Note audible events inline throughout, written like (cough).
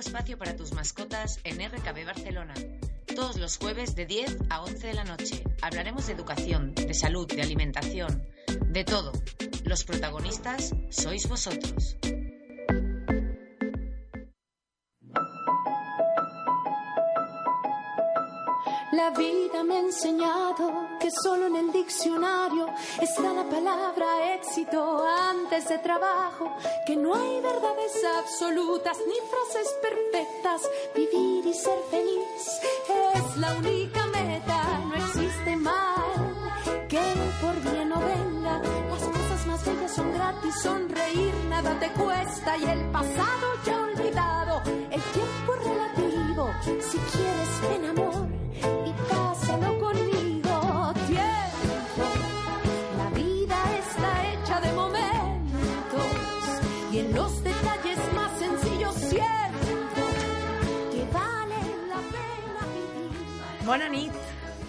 espacio para tus mascotas en RKB Barcelona. Todos los jueves de 10 a 11 de la noche. Hablaremos de educación, de salud, de alimentación, de todo. Los protagonistas sois vosotros. La vida me ha enseñado que solo en el diccionario está la palabra éxito antes de trabajo, que no hay verdades absolutas ni frases perfectas. Vivir y ser feliz es la única meta, no existe mal que por bien no venga. Las cosas más bellas son gratis, sonreír nada te cuesta y el pasado ya olvidado, el tiempo relativo. Si quieres, ven amor Bona nit.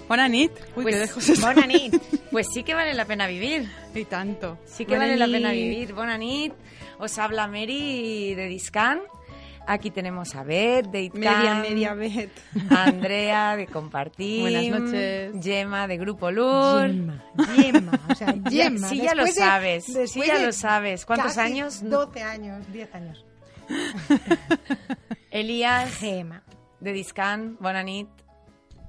Bona nit. Uy, Pues, qué lejos está. bona nit. Pues sí que vale la pena vivir. Y tanto. Sí que Bona vale la pena vivir. Bona nit. Os habla Mary de Discan. Aquí tenemos a Beth de Itcan. Media, media bet. a (laughs) Andrea de Compartir. Buenas noches. Gemma de Grupo Lur. Gemma, Gemma, o sea, (laughs) Gemma. sí, ya lo Después de- sabes, sí, ya lo sabes. ¿Cuántos casi años? 12 años, 10 años. (laughs) Elías Gemma. de Discan. Bona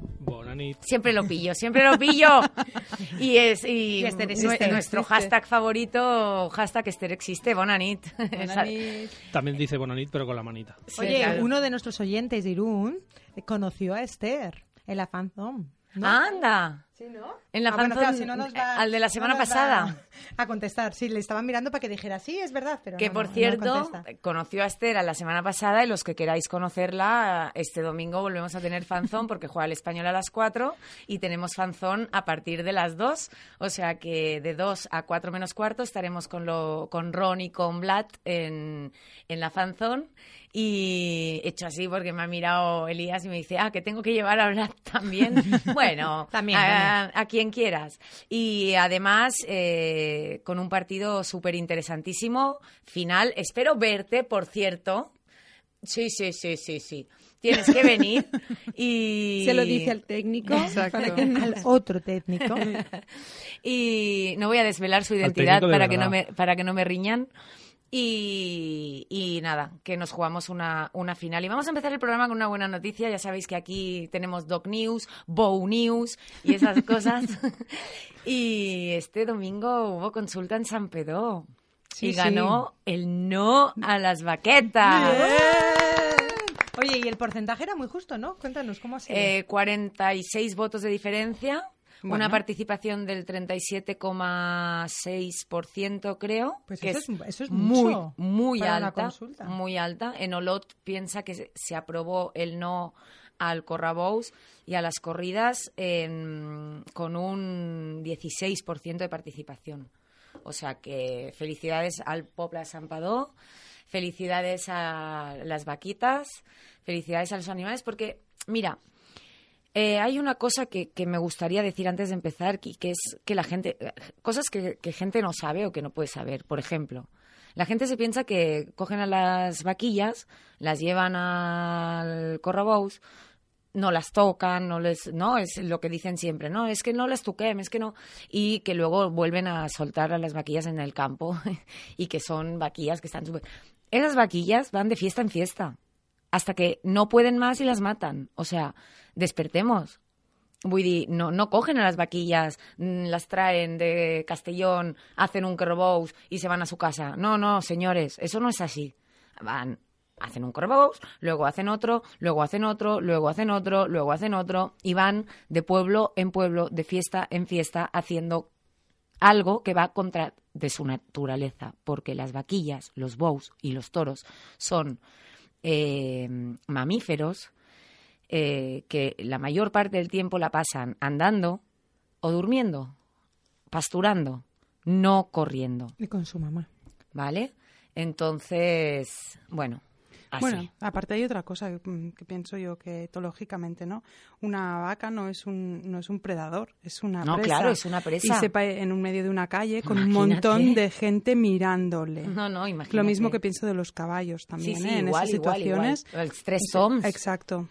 nit. Bona nit. Siempre lo pillo, siempre lo pillo. (laughs) Y es y Y Esther existe. nuestro Existe. hashtag favorito, hashtag Esther existe, bona nit. Bona (laughs) Esa- nit. También dice bona nit, pero con la manita. Sí, Oye, claro. uno de nuestros oyentes de Irún conoció a Esther en la fanzone. ¿no? Anda. ¿Sí, no? En la Ah, bueno, fanzone, claro, si no nos va- al de la semana pasada. A contestar, sí, le estaban mirando para que dijera, sí, es verdad, pero Que no, por cierto, conoció a Esther a la semana pasada y los que queráis conocerla, este domingo volvemos a tener fanzón porque juega el español a las 4 y tenemos fanzón a partir de las 2. O sea que de 2 a 4 menos cuarto estaremos con, lo, con Ron y con Vlad en, en la fanzón. Y hecho así porque me ha mirado Elías y me dice, ah, que tengo que llevar a Vlad también. (laughs) bueno, También, a, a quien quieras. Y además, eh, con un partido súper interesantísimo, final. Espero verte, por cierto. Sí, sí, sí, sí, sí. Tienes que venir y... (laughs) Se lo dice al técnico. Exacto. (laughs) para que- Al otro técnico. (laughs) Y no voy a desvelar su identidad para que, no me, para que no me riñan. Y, y nada, que nos jugamos una, una final. Y vamos a empezar el programa con una buena noticia. Ya sabéis que aquí tenemos Doc News, Bow News y esas (laughs) cosas. (laughs) y este domingo hubo consulta en San Pedro. Sí, y sí. ganó el no a las baquetas. Oye, y el porcentaje era muy justo, ¿no? Cuéntanos, ¿cómo ha sido? Eh, 46 votos de diferencia, una participación del 37,6% creo, Pues que eso es, es- eso es muy, muy alta, consulta. muy alta. En Olot piensa que se, aprobó el no al Corrabous y a las corridas en- con un 16% de participación. O sea que felicidades al Popla San Padó, felicidades a las vaquitas, felicidades a los animales, porque, mira, eh, hay una cosa que, que me gustaría decir antes de empezar, y que es que la gente, cosas que, que gente no sabe o que no puede saber. Por ejemplo, la gente se piensa que cogen a las vaquillas, las llevan al corrobous, no las tocan, no les, no, es lo que dicen siempre, no, es que no las toquem, es que no, y que luego vuelven a soltar a las vaquillas en el campo (laughs) y que son vaquillas que están súper... Esas vaquillas van de fiesta en fiesta hasta que no pueden más y las matan. O sea, despertemos. Vull dir, no, no cogen a las vaquillas, mm, las traen de Castellón, hacen un correbous y se van a su casa. No, no, señores, eso no es así. Van, hacen un correbous, luego hacen otro, luego hacen otro, luego hacen otro, luego hacen otro, y van de pueblo en pueblo, de fiesta en fiesta, haciendo algo que va contra de su naturaleza, porque las vaquillas, los bous y los toros son eh, mamíferos eh, que la mayor parte del tiempo la pasan andando o durmiendo, pasturando, no corriendo, Y con su mamá. ¿vale? Entonces, bueno, así. Bueno, aparte hay otra cosa que, mm, que pienso yo que etológicamente, ¿no? Una vaca no es un no es un predador, es una No, presa. claro, es una presa. Y sepa en un medio de una calle con un montón de gente mirándole. no, no, imagínate. Lo mismo que pienso de los caballos también, sí, ¿eh? En esas igual, igual. situaciones. El. Exacto.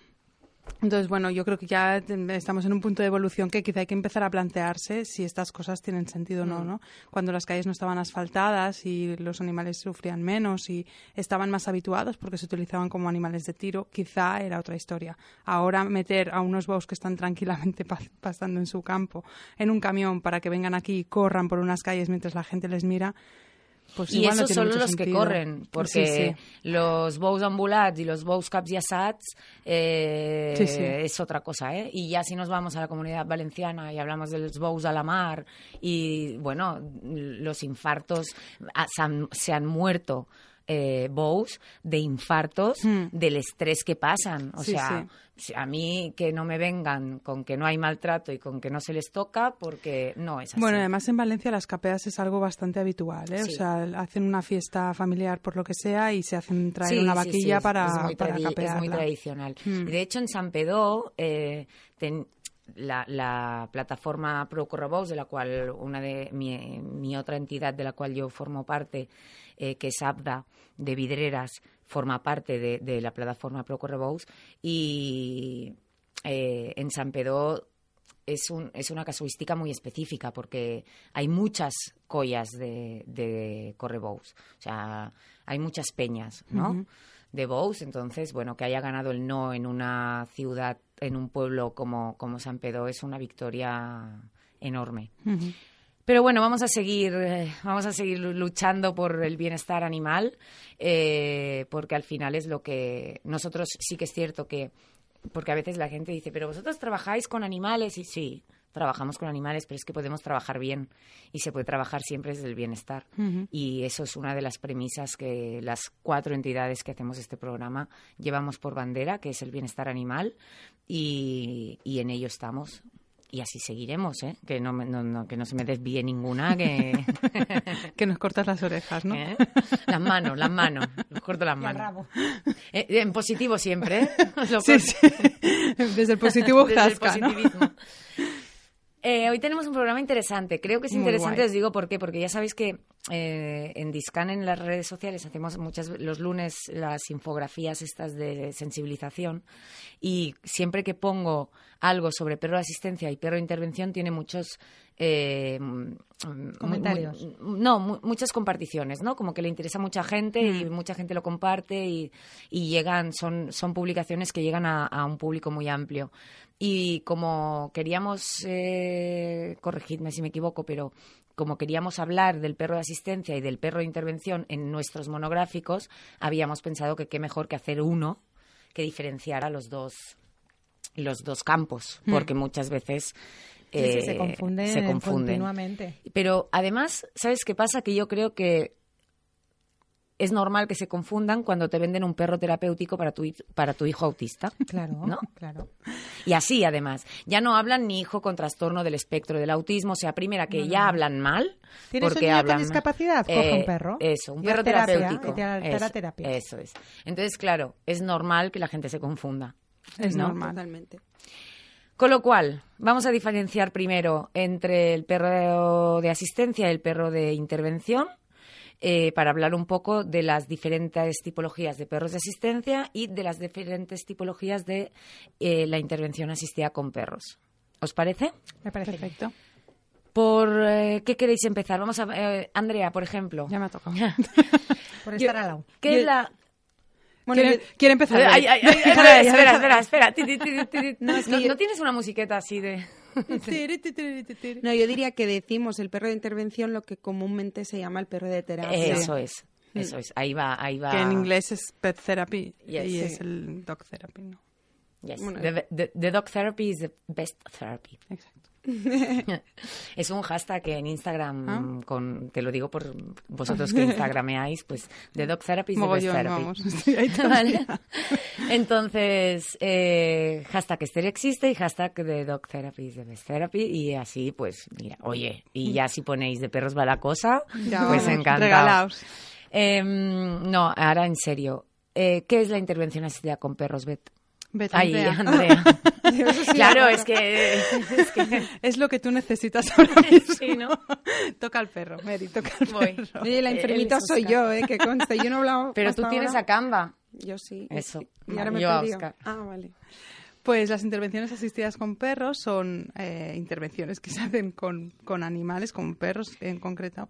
Entonces, bueno, yo creo que ya estamos en un punto de evolución que quizá hay que empezar a plantearse si estas cosas tienen sentido o Mm. no, ¿no? Cuando las calles no estaban asfaltadas y los animales sufrían menos y estaban más habituados porque se utilizaban como animales de tiro, quizá era otra historia. Ahora meter a unos bous que están tranquilamente (laughs) pa- pasando en su campo en un camión para que vengan aquí y corran por unas calles mientras la gente les mira, pues y no esos tiene son los que corren, porque Sí, sí. los bous ambulats y los bous caps y assats eh, Sí, es otra cosa, ¿eh? Y ya si nos vamos a la comunidad valenciana y hablamos de los bous a la mar y, bueno, los infartos, ah, se han, se han muerto eh, de infartos Hmm. del estrés que pasan. O Sí, sea, a mí que no me vengan con que no hay maltrato y con que no se les toca, porque no es así. Bueno, además en Valencia las capeas es algo bastante habitual, ¿eh? Sí. O sea, hacen una fiesta familiar por lo que sea y se hacen traer una vaquilla para, es muy, para capearla. es muy tradicional. Mm. De hecho, en San Pedro, eh, ten- la, la plataforma Pro Correbous, de la cual una de mi, mi otra entidad de la cual yo formo parte, eh, que es ABDA de Vidreras, forma parte de, la plataforma Pro Correbous y eh, en San Pedro es, un, es una casuística muy específica porque hay muchas collas de, de correbous. O sea, hay muchas peñas, ¿no? De bous. Entonces, bueno, que haya ganado el no en una ciudad, en un pueblo como, como San Pedro es una victoria enorme. Pero bueno, vamos a seguir, eh, vamos a seguir lu- luchando por el bienestar animal, eh, porque al final es lo que nosotros sí que es cierto que, porque a veces la gente dice, pero vosotros trabajáis con animales y sí, trabajamos con animales, pero es que podemos trabajar bien y se puede trabajar siempre desde el bienestar. Y eso es una de las premisas que las cuatro entidades que hacemos este programa llevamos por bandera, que es el bienestar animal, y, y en ello estamos. Y así seguiremos, ¿eh? Que no, no, no- que no se me desvíe ninguna, que... (laughs) Que nos cortas las orejas, ¿no? ¿Eh? Las manos, las manos. Los corto las manos. rabo. Eh, en positivo siempre, ¿eh? (laughs) Lo Sí, sí. Desde el positivo Desde el ¿no? Eh, hoy tenemos un programa interesante. Creo que es interesante, os digo por qué, porque ya sabéis que eh, en Discan, en las redes sociales, hacemos muchas los lunes las infografías estas de sensibilización y siempre que pongo algo sobre perro de asistencia y perro de intervención tiene muchos eh, mm, Comentarios. mu- no, mu- muchas comparticiones, ¿no? Como que le interesa a mucha gente y mucha gente lo comparte y, y llegan, son, son publicaciones que llegan a, a un público muy amplio. Y como queríamos, eh, corregidme si me equivoco, pero como queríamos hablar del perro de asistencia y del perro de intervención en nuestros monográficos, habíamos pensado que qué mejor que hacer uno que diferenciara los dos los dos campos, porque muchas veces Sí, sí, eh, se confunden, se confunden. continuamente. Pero además, ¿sabes qué pasa? Que yo creo que es normal que se confundan cuando te venden un perro terapéutico para tu, para tu hijo autista. Claro, ¿No? claro. Y así, además. Ya no hablan ni hijo con trastorno del espectro del autismo. O sea, primera, que ya hablan mal. ¿Tienes porque un niño con hablan discapacidad? Coge un perro. Eso, un Y perro terapia, terapéutico. y eso, terapia. eso es. Entonces, claro, es normal que la gente se confunda. Es ¿no? normal. Totalmente. Con lo cual, vamos a diferenciar primero entre el perro de asistencia y el perro de intervención, eh, para hablar un poco de las diferentes tipologías de perros de asistencia y de las diferentes tipologías de eh, la intervención asistida con perros. ¿Os parece? Me parece Perfecto. ¿Por eh, qué queréis empezar? Vamos a eh, Andrea, por ejemplo. Ya me ha tocado. (laughs) Por estar al lado. ¿Qué es la...? Bueno, ¿Quiere, quiere empezar? Ay, ay, ay, (laughs) espera, espera, espera. No, es que ¿No- yo- ¿no tienes una musiqueta así de...? No, yo diría que decimos el perro de intervención lo que comúnmente se llama el perro de terapia. Eso es, eso es. Ahí va, ahí va. Que en inglés es pet therapy Yes. y Sí. es el dog therapy, ¿no? Yes. Bueno, the, the- the dog therapy is the best therapy. Exacto. (laughs) es un hashtag en Instagram, Ah. con, te lo digo por vosotros que (laughs) instagrameáis, pues de Dog Therapy best therapy. vamos, (laughs) Vale. Entonces, eh, hashtag Esther existe y hashtag de Dog Therapy the best therapy y así, pues, mira, oye, y ya si ponéis de perros va la cosa, Ya pues encantado. Em, no, ahora en serio. Eh, ¿Qué es la intervención asistida con perros, Bet? Vete, Ay, Andrea. Andrea. (laughs) Sí, claro, es que, es que (laughs) Es lo que tú necesitas ahora mismo. (laughs) Sí, ¿no? toca al perro, Mary, toca al Voy. perro. Oye, la Eh, enfermita es soy Oscar. yo, ¿eh? Que conste, yo no he hablado Pero tú tienes ahora. a Canva. Yo sí. Eso. Y ahora me he Yo a perdido. Oscar. Ah, vale. Pues las intervenciones asistidas con perros son eh, intervenciones que se hacen con, con animales, con perros en concreto,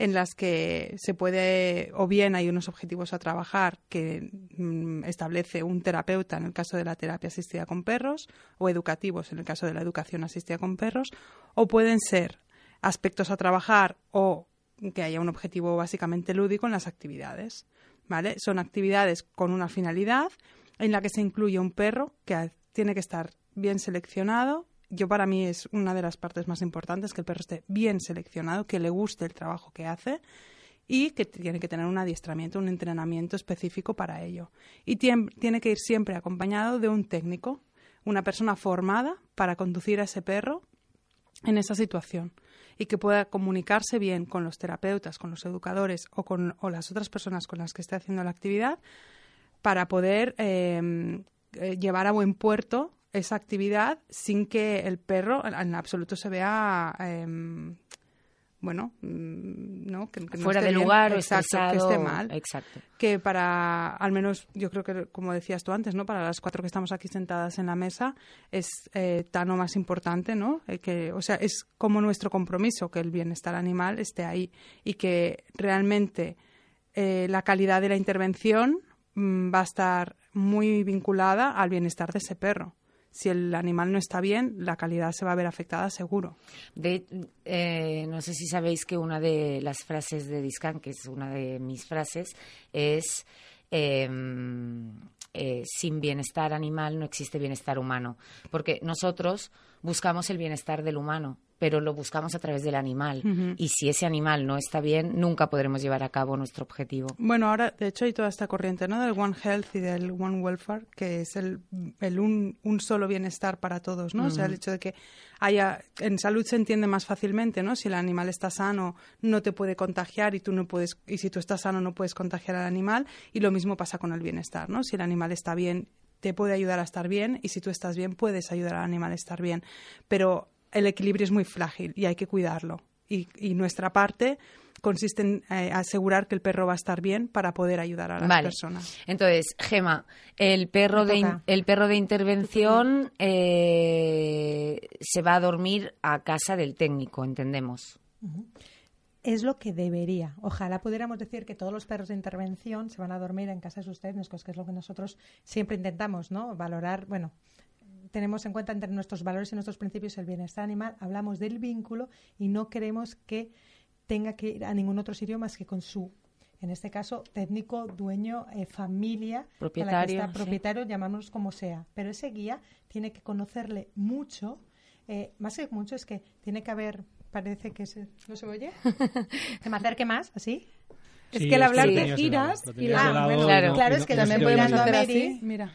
en las que se puede, o bien hay unos objetivos a trabajar que mm, establece un terapeuta en el caso de la terapia asistida con perros, o educativos en el caso de la educación asistida con perros, o pueden ser aspectos a trabajar o que haya un objetivo básicamente lúdico en las actividades. ¿Vale? Son actividades con una finalidad en la que se incluye un perro que tiene que estar bien seleccionado. Yo para mí es una de las partes más importantes que el perro esté bien seleccionado, que le guste el trabajo que hace y que tiene que tener un adiestramiento, un entrenamiento específico para ello. Y tiene que ir siempre acompañado de un técnico, una persona formada para conducir a ese perro en esa situación y que pueda comunicarse bien con los terapeutas, con los educadores o con o las otras personas con las que esté haciendo la actividad para poder eh, eh, llevar a buen puerto esa actividad sin que el perro en, absoluto se vea eh, bueno mm, no que, que no Fuera esté de bien. lugar Exacto, que esté mal Exacto. que para, al menos yo creo que, como decías tú antes, ¿no? Para las cuatro que estamos aquí sentadas en la mesa, es eh, tan o más importante, ¿no? Eh, que, o sea, es como nuestro compromiso que el bienestar animal esté ahí y que realmente eh, la calidad de la intervención mm, va a estar muy vinculada al bienestar de ese perro. Si el animal no está bien, la calidad se va a ver afectada seguro. De, eh, no sé si sabéis que una de las frases de Discan, que es una de mis frases, es eh, eh, sin bienestar animal no existe bienestar humano. Porque nosotros buscamos el bienestar del humano, pero lo buscamos a través del animal. Y si ese animal no está bien, nunca podremos llevar a cabo nuestro objetivo. Bueno, ahora de hecho hay toda esta corriente ¿no? del One Health y del One Welfare, que es el, el un, un solo bienestar para todos, ¿no? O sea, el hecho de que haya, en salud se entiende más fácilmente, ¿no? Si el animal está sano, no te puede contagiar y tú no puedes, y si tú estás sano no puedes contagiar al animal, y lo mismo pasa con el bienestar, ¿no? Si el animal está bien, te puede ayudar a estar bien, y si tú estás bien, puedes ayudar al animal a estar bien. Pero el equilibrio es muy frágil y hay que cuidarlo. Y, y nuestra parte consiste en eh, asegurar que el perro va a estar bien para poder ayudar a las Vale. personas. Entonces, Gema, el perro, de, in- el perro de intervención eh, se va a dormir a casa del técnico, entendemos. Es lo que debería. Ojalá pudiéramos decir que todos los perros de intervención se van a dormir en casa de sus técnicos, que es lo que nosotros siempre intentamos, ¿no? Valorar, bueno, tenemos en cuenta entre nuestros valores y nuestros principios el bienestar animal, hablamos del vínculo y no queremos que tenga que ir a ningún otro sitio más que con su, en este caso, técnico, dueño, eh, familia, con la que Propietario, sí. propietario, llamámonos como sea. Pero ese guía tiene que conocerle mucho, eh, más que mucho es que tiene que haber, parece que se, no se oye, (laughs) que me acerque más, así. Es que al hablar de giras y la- claro, no- claro, es que no también se oía. hacer así, mira.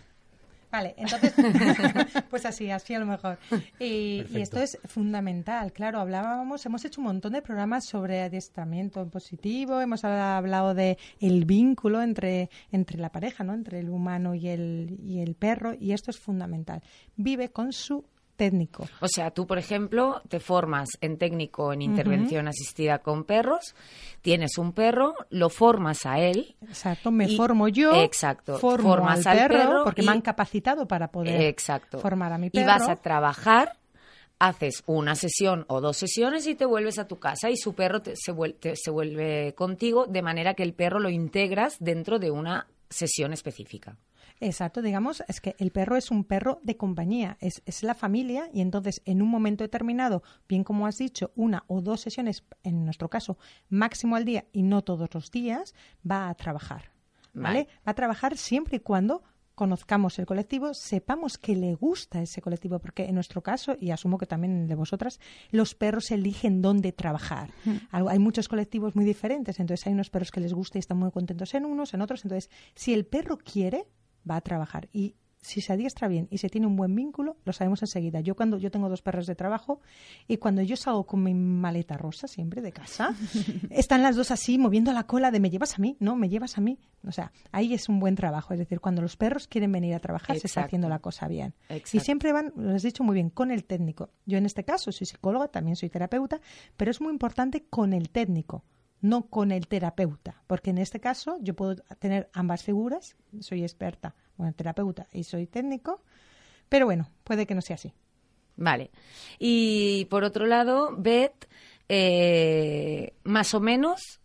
Vale, entonces, (laughs) pues así, así a lo mejor. Y, y esto es fundamental, claro, hablábamos, hemos hecho un montón de programas sobre adiestramiento en positivo, hemos hablado de el vínculo entre, entre la pareja, ¿no? Entre el humano y el, y el perro, y esto es fundamental. Vive con su técnico. O sea, tú, por ejemplo, te formas en técnico en intervención asistida con perros, tienes un perro, lo formas a él, Exacto, me Y- formo yo, exacto, formo formas al al perro, perro porque y- me han capacitado para poder exacto, formar a mi y perro. vas a trabajar, haces una sesión o dos sesiones y te vuelves a tu casa y su perro te- se, vuel- te- se vuelve contigo de manera que el perro lo integras dentro de una sesión específica. Exacto, digamos, es que el perro es un perro de compañía, es, es la familia y entonces en un momento determinado, bien como has dicho, una o dos sesiones, en nuestro caso, máximo al día y no todos los días, va a trabajar. ¿Vale? Vale. Va a trabajar siempre y cuando conozcamos el colectivo, sepamos que le gusta ese colectivo, porque en nuestro caso, y asumo que también el de vosotras, los perros eligen dónde trabajar. Algo- Hay muchos colectivos muy diferentes, entonces hay unos perros que les gusta y están muy contentos en unos, en otros. Entonces, si el perro quiere, va a trabajar. Y si se adiestra bien y se tiene un buen vínculo, lo sabemos enseguida. Yo cuando yo tengo dos perros de trabajo y cuando yo salgo con mi maleta rosa siempre de casa, (laughs) están las dos así moviendo la cola de me llevas a mí, no, me llevas a mí. O sea, ahí es un buen trabajo. Es decir, cuando los perros quieren venir a trabajar, se está haciendo la cosa bien. Y siempre van, lo has dicho muy bien, con el técnico. Yo en este caso soy psicóloga, también soy terapeuta, pero es muy importante con el técnico, no con el terapeuta, porque en este caso yo puedo tener ambas figuras, soy experta, bueno, terapeuta y soy técnico, pero bueno, puede que no sea así. Vale. Y por otro lado, Beth, eh, más o menos,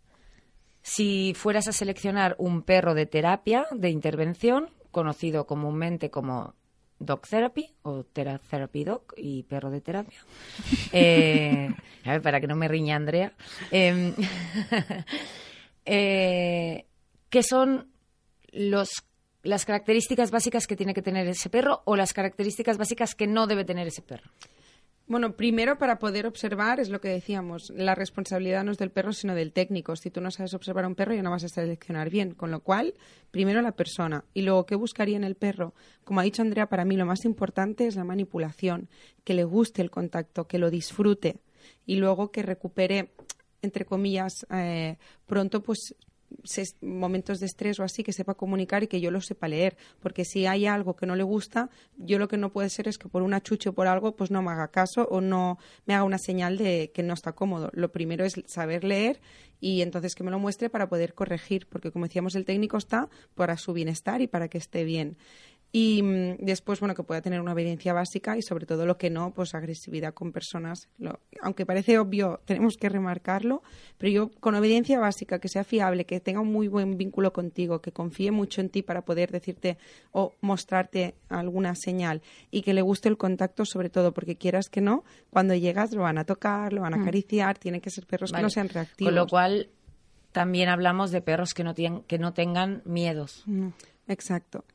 si fueras a seleccionar un perro de terapia, de intervención, conocido comúnmente como dog therapy o tera- therapy dog y perro de terapia, (laughs) eh, para que no me riña Andrea, eh, (laughs) eh, ¿qué son los las características básicas que tiene que tener ese perro o las características básicas que no debe tener ese perro. Bueno, primero para poder observar es lo que decíamos, la responsabilidad no es del perro sino del técnico. Si tú no sabes observar a un perro ya no vas a seleccionar bien, con lo cual primero la persona y luego qué buscaría en el perro. Como ha dicho Andrea, para mí lo más importante es la manipulación, que le guste el contacto, que lo disfrute y luego que recupere entre comillas eh, pronto pues momentos de estrés o así que sepa comunicar y que yo lo sepa leer. Porque si hay algo que no le gusta yo lo que no puede ser es que por una chuche o por algo pues no me haga caso o no me haga una señal de que no está cómodo. Lo primero es saber leer y entonces que me lo muestre para poder corregir porque como decíamos el técnico está para su bienestar y para que esté bien y mm, después, bueno, que pueda tener una obediencia básica y sobre todo lo que no, pues agresividad con personas. Lo- aunque parece obvio, tenemos que remarcarlo, pero yo con obediencia básica, que sea fiable, que tenga un muy buen vínculo contigo, que confíe mucho en ti para poder decirte o mostrarte alguna señal y que le guste el contacto sobre todo, porque quieras que no, cuando llegas lo van a tocar, lo van a acariciar, tienen que ser perros que no sean reactivos. Con lo cual, también hablamos de perros que no, que no tengan miedos. Exacto.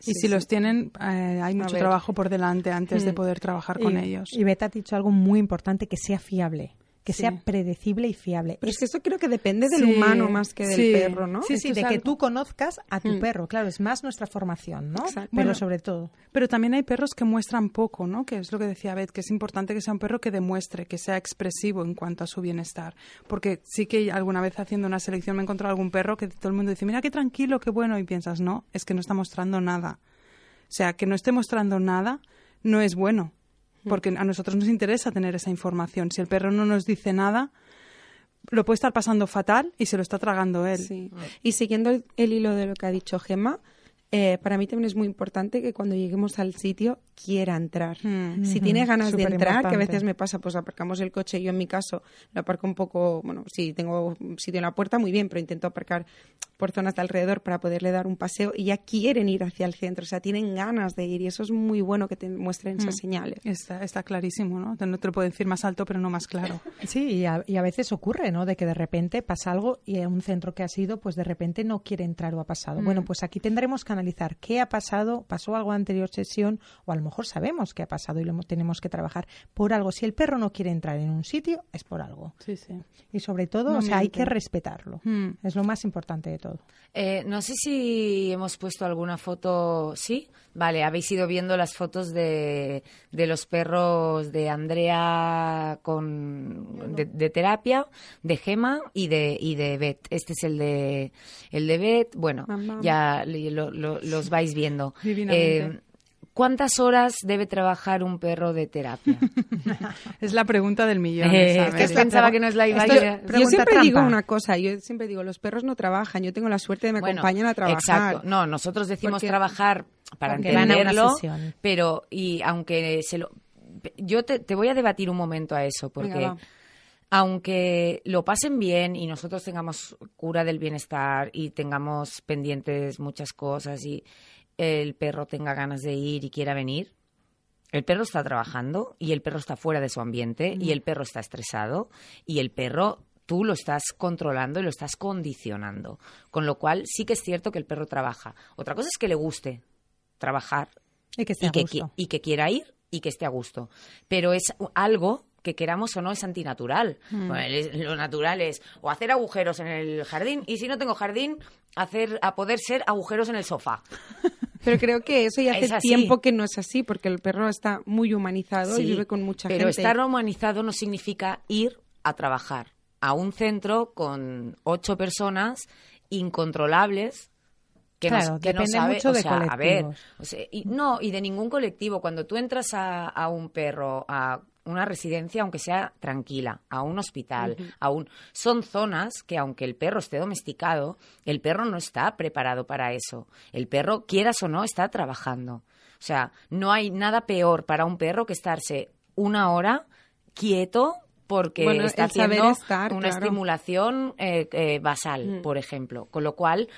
Y Sí, si sí. los tienen, eh, hay mucho trabajo por delante antes de Mm. poder trabajar con ellos. Y Beta ha dicho algo muy importante, que sea fiable, que Sí. sea predecible y fiable. Pero es que esto creo que depende del Sí, humano más que del sí. perro, ¿no? Sí, sí, de que tú conozcas a tu Mm. perro. Claro, es más nuestra formación, ¿no? Exacto. Pero Bueno, sobre todo. Pero también hay perros que muestran poco, ¿no? Que es lo que decía Beth, que es importante que sea un perro que demuestre, que sea expresivo en cuanto a su bienestar. Porque sí que alguna vez haciendo una selección me he encontrado algún perro que todo el mundo dice, mira qué tranquilo, qué bueno, y piensas, no, es que no está mostrando nada. O sea, que no esté mostrando nada no es bueno, porque a nosotros nos interesa tener esa información. Si el perro no nos dice nada, lo puede estar pasando fatal y se lo está tragando él. Sí. Y siguiendo el, el hilo de lo que ha dicho Gemma, eh, para mí también es muy importante que cuando lleguemos al sitio quiera entrar. Mm. Si tiene ganas de entrar, que a veces me pasa, pues aparcamos el coche, yo en mi caso lo aparco un poco, bueno, si tengo sitio en la puerta, muy bien, pero intento aparcar por zonas de alrededor para poderle dar un paseo y ya quieren ir hacia el centro, o sea, tienen ganas de ir y eso es muy bueno que te muestren esas Mm. señales. Está, está clarísimo, ¿no? No te lo puedo decir más alto, pero no más claro. (laughs) Sí, y a, y a veces ocurre, ¿no? De que de repente pasa algo y en un centro que ha sido, pues de repente no quiere entrar o ha pasado. Bueno, pues aquí tendremos que analizar qué ha pasado, pasó algo en la anterior sesión, o a lo mejor sabemos qué ha pasado y lo hemos- tenemos que trabajar por algo. Si el perro no quiere entrar en un sitio, es por algo. Sí, sí. Y sobre todo, No o sea, hay que respetarlo. Mm. Es lo más importante de todo. Eh, no sé si hemos puesto alguna foto. ¿Sí? Vale, habéis ido viendo las fotos de, de los perros de Andrea con de, de terapia, de Gema y de y de Beth. Este es el de el de Beth. Bueno, Mamá. ya lo- lo- los vais viendo. Eh, ¿Cuántas horas debe trabajar un perro de terapia? (laughs) Es la pregunta del millón. Eh, es que pensaba que nos la iba a Esto- ir a- yo pregunta siempre trampa. digo una cosa, yo siempre digo, los perros no trabajan, yo tengo la suerte de me Bueno, acompañan a trabajar. Exacto. No, nosotros decimos Porque- trabajar para entenderlo, pero y aunque se lo yo te, te voy a debatir un momento a eso porque Venga, aunque lo pasen bien y nosotros tengamos cura del bienestar y tengamos pendientes muchas cosas y el perro tenga ganas de ir y quiera venir, el perro está trabajando y el perro está fuera de su ambiente y el perro está estresado y el perro tú lo estás controlando y lo estás condicionando. Con lo cual sí que es cierto que el perro trabaja. Otra cosa es que le guste. trabajar Y que esté y a que, gusto. qui- y que quiera ir y que esté a gusto. Pero es algo que queramos o no es antinatural. Mm. Bueno, lo natural es o hacer agujeros en el jardín y si no tengo jardín, hacer a poder ser agujeros en el sofá. (laughs) Pero creo que eso ya (laughs) hace tiempo que no es así, porque el perro está muy humanizado y vive con mucha pero gente. estar humanizado no significa ir a trabajar a un centro con ocho personas incontrolables que Claro, no, que no depende sabe, mucho o de sea, a ver, colectivos. o sea, y, no, y de ningún colectivo. Cuando tú entras a, a un perro, a una residencia, aunque sea tranquila, a un hospital, a un... Son zonas que, aunque el perro esté domesticado, el perro no está preparado para eso. El perro, quieras o no, está trabajando. O sea, no hay nada peor para un perro que estarse una hora quieto porque Bueno, está haciendo estar, una claro. estimulación eh, eh, basal, Mm. por ejemplo. Con lo cual,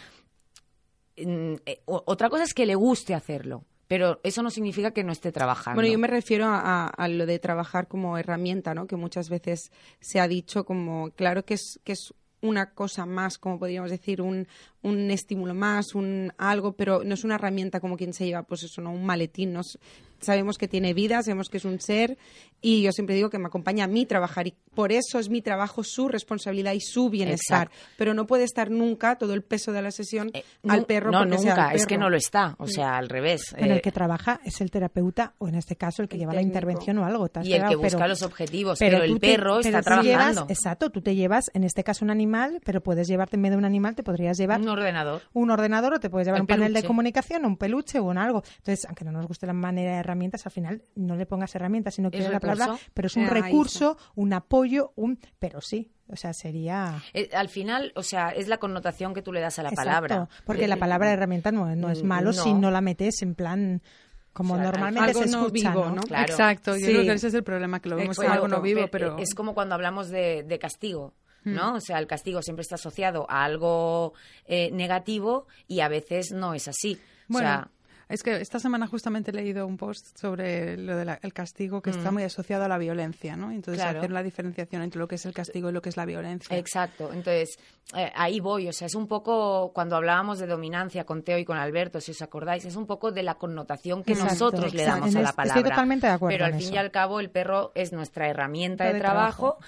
mm, eh, otra cosa es que le guste hacerlo, pero eso no significa que no esté trabajando. Bueno, yo me refiero a, lo de trabajar como herramienta, ¿no? Que muchas veces se ha dicho como, claro que es, que es una cosa más, como podríamos decir, un, un estímulo más, un algo, pero no es una herramienta como quien se lleva, pues eso, ¿no? Un maletín, ¿no? Sabemos que tiene vida, sabemos que es un ser y yo siempre digo que me acompaña a mí trabajar y por eso es mi trabajo, su responsabilidad y su bienestar. Exacto. Pero no puede estar nunca todo el peso de la sesión Eh, al perro No, porque sea nunca, es que no lo está. O sea, al revés. Bueno, eh, el que trabaja es el terapeuta o en este caso el que El lleva la intervención o algo. ¿te y el que busca Pero- los objetivos, pero, el tú te- perro pero está tú llevas- trabajando. exacto, tú te llevas, en este caso un animal, pero puedes llevarte en vez de un animal, te podrías llevar Un ordenador. un ordenador o te puedes llevar El un panel de comunicación, un peluche o un algo. Entonces, aunque no nos guste la manera de herramientas, al final no le pongas herramientas, sino que Es la palabra, pero es un Ah, recurso, un apoyo, un pero sí, o sea, sería Eh, al final, o sea, es la connotación que tú le das a la Exacto, palabra. porque Eh, la palabra herramienta no, no es mm, malo si no. la metes en plan como O sea, normalmente algo se no escucha, vivo, ¿no? Claro. Exacto, yo Sí. creo que ese es el problema, que lo vemos como algo no vivo, pe- pero... Es como cuando hablamos de, de castigo. ¿No? O sea, el castigo siempre está asociado a algo eh, negativo y a veces no es así. Bueno, o sea, es que esta semana justamente he leído un post sobre lo del castigo que está muy asociado a la violencia, ¿no? Entonces Claro. hacer la diferenciación entre lo que es el castigo y lo que es la violencia. Exacto, entonces eh, ahí voy, o sea, es un poco cuando hablábamos de dominancia con Teo y con Alberto, si os acordáis, es un poco de la connotación que Exacto, nosotros le exacto. damos a la palabra. estoy totalmente de acuerdo Pero al fin eso. y al cabo el perro es nuestra herramienta de, De trabajo,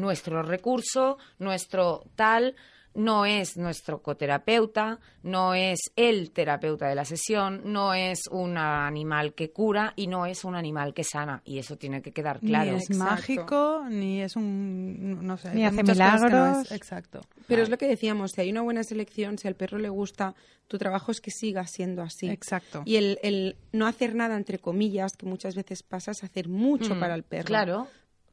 nuestro recurso, nuestro tal, no es nuestro coterapeuta, no es el terapeuta de la sesión, no es un animal que cura y no es un animal que sana. Y eso tiene que quedar claro. Ni es Exacto. mágico, ni es un... no sé. Ni hace no milagros. es- exacto. Pero es lo que decíamos, si hay una buena selección, si al perro le gusta, tu trabajo es que siga siendo así. Exacto. Y el, el no hacer nada, entre comillas, que muchas veces pasa, es hacer mucho Mm, para el perro. Claro,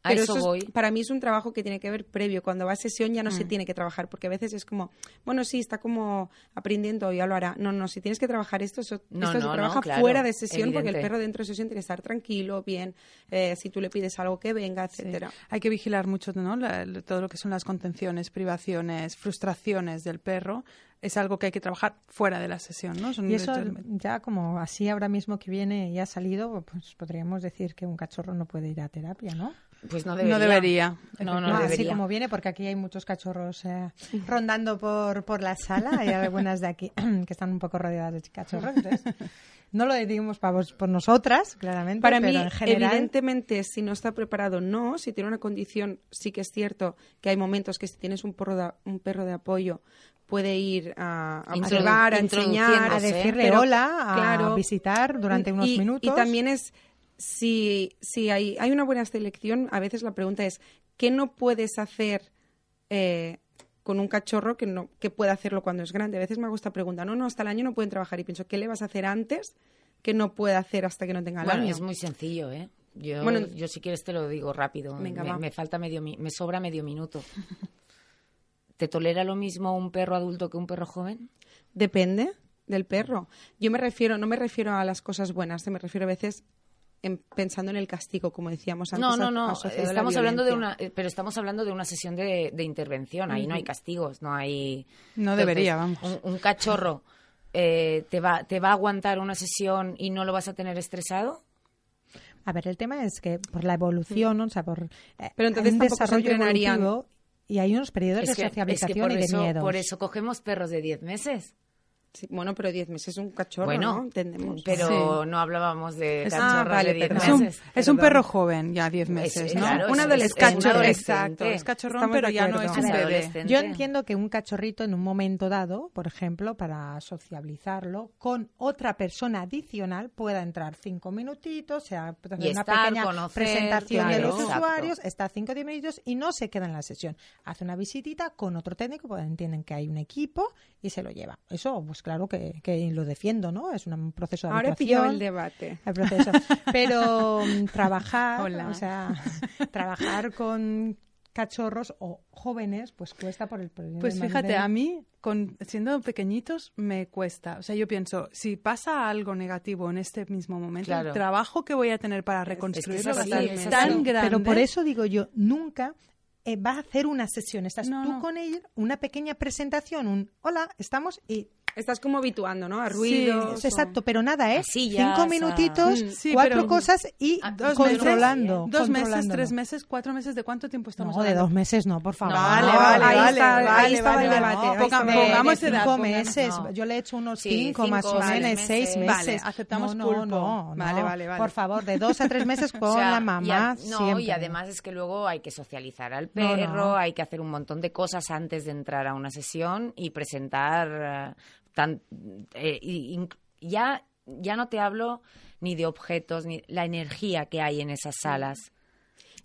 a Pero eso, es- voy. para mí es un trabajo que tiene que ver previo. Cuando va a sesión ya no Mm. se tiene que trabajar, porque a veces es como, bueno, sí, está como aprendiendo, ya lo hará. No, no, si tienes que trabajar esto, eso, No, esto se no, trabaja claro, fuera de sesión, porque el perro dentro de sesión tiene que estar tranquilo, bien, eh, si tú le pides algo que venga, Sí. etcétera. Hay que vigilar mucho ¿no? La- la- todo lo que son las contenciones, privaciones, frustraciones del perro. Es algo que hay que trabajar fuera de la sesión, ¿no? Son Y eso ya como así ahora mismo que viene y ha salido, pues podríamos decir que un cachorro no puede ir a terapia, ¿no? Pues no debería. No debería. No, no, No, así como viene, porque aquí hay muchos cachorros eh, rondando por, por la sala. Hay algunas de aquí (clears throat) que están un poco rodeadas de cachorros. entonces, no lo decimos para vos, por nosotras, claramente. Para pero mí, en general, evidentemente, si no está preparado, no. Si tiene una condición, sí que es cierto que hay momentos que si tienes un perro de, un perro de apoyo, puede ir a, a observar, a enseñar, a introduciéndose. decirle pero, hola, a claro, visitar durante unos y, minutos. Y también es, si, si hay, hay una buena selección, a veces la pregunta es, ¿qué no puedes hacer eh, con un cachorro que, no, que pueda hacerlo cuando es grande? A veces me hago esta pregunta, no, no, hasta el año no pueden trabajar y pienso, ¿qué le vas a hacer antes que no puede hacer hasta que no tenga el Bueno, año? es muy sencillo, ¿eh? Yo, Bueno, yo si quieres te lo digo rápido. Venga, me, me falta medio me sobra medio minuto. (laughs) ¿Te tolera lo mismo un perro adulto que un perro joven? Depende del perro. Yo me refiero, no me refiero a las cosas buenas, me refiero a veces en- pensando en el castigo, como decíamos antes. No, no, no. la Estamos hablando de una, eh, pero estamos hablando de una sesión de, de intervención. Ahí no hay castigos, no hay. No debería, vamos. Un, un cachorro eh, te va, te va a aguantar una sesión y no lo vas a tener estresado. A ver, el tema es que por la evolución, ¿no? o sea, por eh, Pero entonces un desarrollo evolutivo y hay unos periodos Es de que, es que sociabilización por y de eso, miedos. por eso cogemos perros de 10 meses. Sí, bueno, pero 10 meses es un cachorro, Bueno, ¿no? Entendemos. Pero no hablábamos de ah, vale, 10. Es un, meses. es un perro joven, ya 10 meses, Es- ¿no? claro, un es- adolescente. es un adolescente. Exacto, es cachorrón, Estamos pero ya no es un bebé. adolescente. Yo entiendo que un cachorrito en un momento dado, por ejemplo, para sociabilizarlo con otra persona adicional pueda entrar cinco minutitos, sea una estar, pequeña conocer, presentación de los Exacto. usuarios, está cinco o diez minutos y no se queda en la sesión. Hace una visitita con otro técnico, porque entienden que hay un equipo y se lo lleva. Eso, pues claro que, que lo defiendo, ¿no? Es un proceso de Ahora el debate. el proceso. Pero mm, trabajar, Hola. o sea, (laughs) trabajar con cachorros o jóvenes, pues cuesta por el problema. Pues fíjate, a mí, con, siendo pequeñitos, me cuesta. O sea, yo pienso, si pasa algo negativo en este mismo momento, Claro. el trabajo que voy a tener para reconstruirlo es va a así, estar es tan así. grande. Pero por eso digo yo, nunca eh, va a hacer una sesión. Estás No, tú no. con él, una pequeña presentación, un hola, estamos y Estás como habituando, ¿no? A ruidos. es exacto, pero nada, ¿eh? Sillas, Cinco minutitos, Mm, sí, cuatro cosas y Dos controlando. meses, dos meses, tres meses, cuatro meses, ¿de cuánto tiempo estamos No, de hablando? dos meses no, por favor. Vale, No, vale, ahí vale, está, vale, ahí estaba vale, el debate. Ponga- está. pongamos de cinco meses. no. Yo le he hecho unos Sí, cinco, más o menos, seis meses. Vale, aceptamos no, pulpo. No, no, Vale, no. vale, vale. Por favor, de dos a tres meses (laughs) con O sea, la y a- mamá no, siempre. y además es que luego hay que socializar al No, perro, no. hay que hacer un montón de cosas antes de entrar a una sesión y presentar eh, tan eh, ya ya no te hablo ni de objetos ni la energía que hay en esas salas.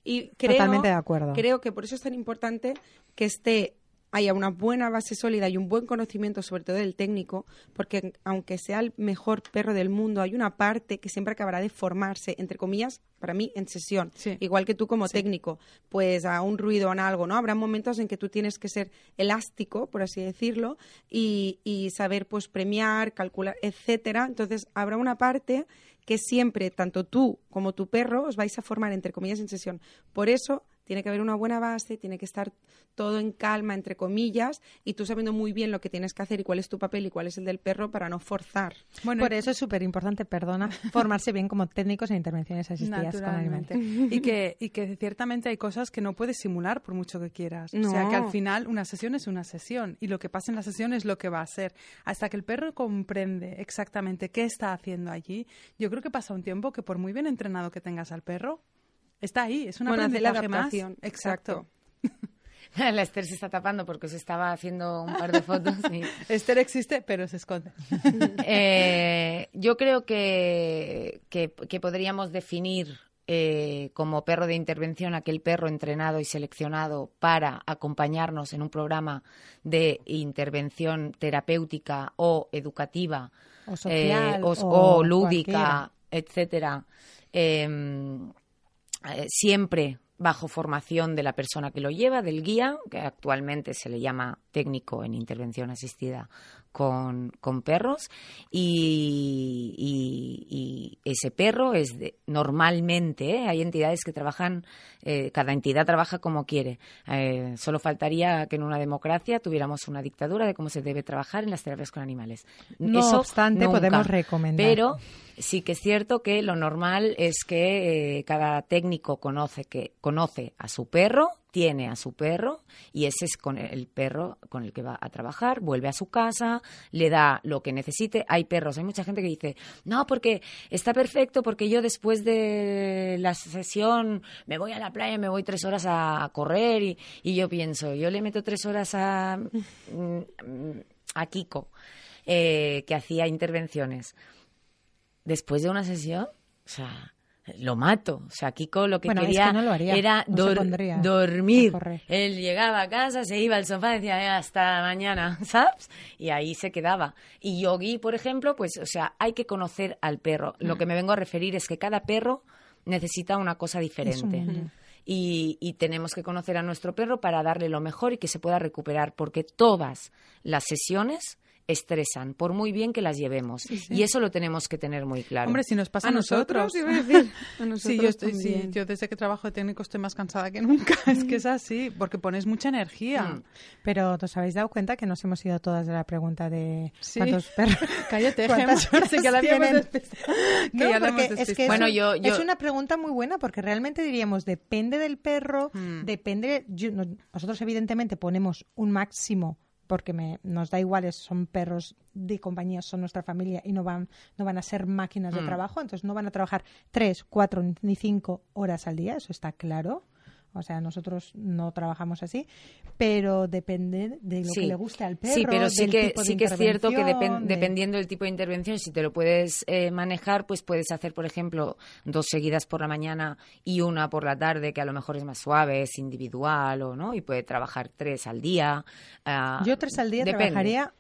Y creo, Totalmente de acuerdo. Creo que por eso es tan importante que esté haya una buena base sólida y un buen conocimiento, sobre todo del técnico, porque aunque sea el mejor perro del mundo, hay una parte que siempre acabará de formarse, entre comillas, para mí, en sesión. Sí. Igual que tú como técnico, pues a un ruido o en algo, ¿no? Habrá momentos en que tú tienes que ser elástico, por así decirlo, y, y saber pues premiar, calcular, etcétera. Entonces habrá una parte que siempre, tanto tú como tu perro, os vais a formar, entre comillas, en sesión. Por eso tiene que haber una buena base, tiene que estar todo en calma, entre comillas, y tú sabiendo muy bien lo que tienes que hacer y cuál es tu papel y cuál es el del perro para no forzar. Bueno, Por eso es súper importante, perdona, (laughs) formarse bien como técnicos en intervenciones asistidas con animales. Y que, y que ciertamente hay cosas que no puedes simular por mucho que quieras. O sea, No. que al final una sesión es una sesión y lo que pasa en la sesión es lo que va a ser. Hasta que el perro comprende exactamente qué está haciendo allí, yo creo que pasa un tiempo que por muy bien entrenado que tengas al perro, está ahí, es un Bueno, aprendizaje más. adaptación, Exacto. (laughs) La Esther se está tapando porque se estaba haciendo un par de fotos. y- (laughs) Esther existe, pero se esconde. (laughs) Eh, yo creo que, que, que podríamos definir eh, como perro de intervención aquel perro entrenado y seleccionado para acompañarnos en un programa de intervención terapéutica o educativa O social, eh, o, o o lúdica, cualquiera. etcétera, eh, siempre bajo formación de la persona que lo lleva, del guía, que actualmente se le llama técnico en intervención asistida con, con perros, y, y- y ese perro es de- normalmente, ¿eh? hay entidades que trabajan, eh, cada entidad trabaja como quiere. Eh, solo faltaría que en una democracia tuviéramos una dictadura de cómo se debe trabajar en las terapias con animales. No Eso obstante, nunca. podemos recomendar. Pero sí que es cierto que lo normal es que eh, cada técnico conoce que conoce a su perro, tiene a su perro y ese es con el perro con el que va a trabajar, vuelve a su casa, le da lo que necesite. Hay perros, hay mucha gente que dice, no, porque está perfecto, porque yo después de la sesión me voy a la playa, me voy tres horas a correr y, yo pienso, yo le meto tres horas a, mm, a Kiko, eh, que hacía intervenciones después de una sesión, o sea, lo mato. O sea, Kiko lo que Bueno, es quería que no lo haría, era no se dor- pondría a dormir. Él llegaba a casa, se iba al sofá, decía "Eh, hasta mañana, (laughs) ¿sabes? Y ahí se quedaba. Y Yogi, por ejemplo, pues, o sea, hay que conocer al perro. Lo que me vengo a referir es que cada perro necesita una cosa diferente. Y, y tenemos que conocer a nuestro perro para darle lo mejor y que se pueda recuperar, porque todas las sesiones estresan, por muy bien que las llevemos. Y eso lo tenemos que tener muy claro. Hombre, si nos pasa A nosotros. nosotros, iba a decir. A (laughs) Sí, nosotros yo, estoy, sí, yo desde que trabajo de técnico estoy más cansada que nunca. (laughs) Es que es así, porque pones mucha energía. Mm. Pero ¿os habéis dado cuenta que nos hemos ido todas de la pregunta de Sí. cuántos (laughs) perros? Cállate, ¿Cuántas Gemma, horas sí que la habíamos tienen? despistado. Que No, ya la hemos porque es que despistado. es, Bueno, un- yo- yo- es una pregunta muy buena porque realmente diríamos, depende del perro, Mm. depende... yo- nosotros evidentemente ponemos un máximo porque me, nos da igual, son perros de compañía, son nuestra familia y no van, no van a ser máquinas de Mm. trabajo, entonces no van a trabajar tres, cuatro ni cinco horas al día, eso está claro. O sea, nosotros no trabajamos así, pero depende de lo Sí. que le guste al perro. Sí, pero sí del que, tipo sí que es cierto que de- dependiendo del tipo de intervención, si te lo puedes eh, manejar, pues puedes hacer, por ejemplo, dos seguidas por la mañana y una por la tarde, que a lo mejor es más suave, es individual o no, y puede trabajar tres al día. ah, Yo tres al día depende. trabajaría.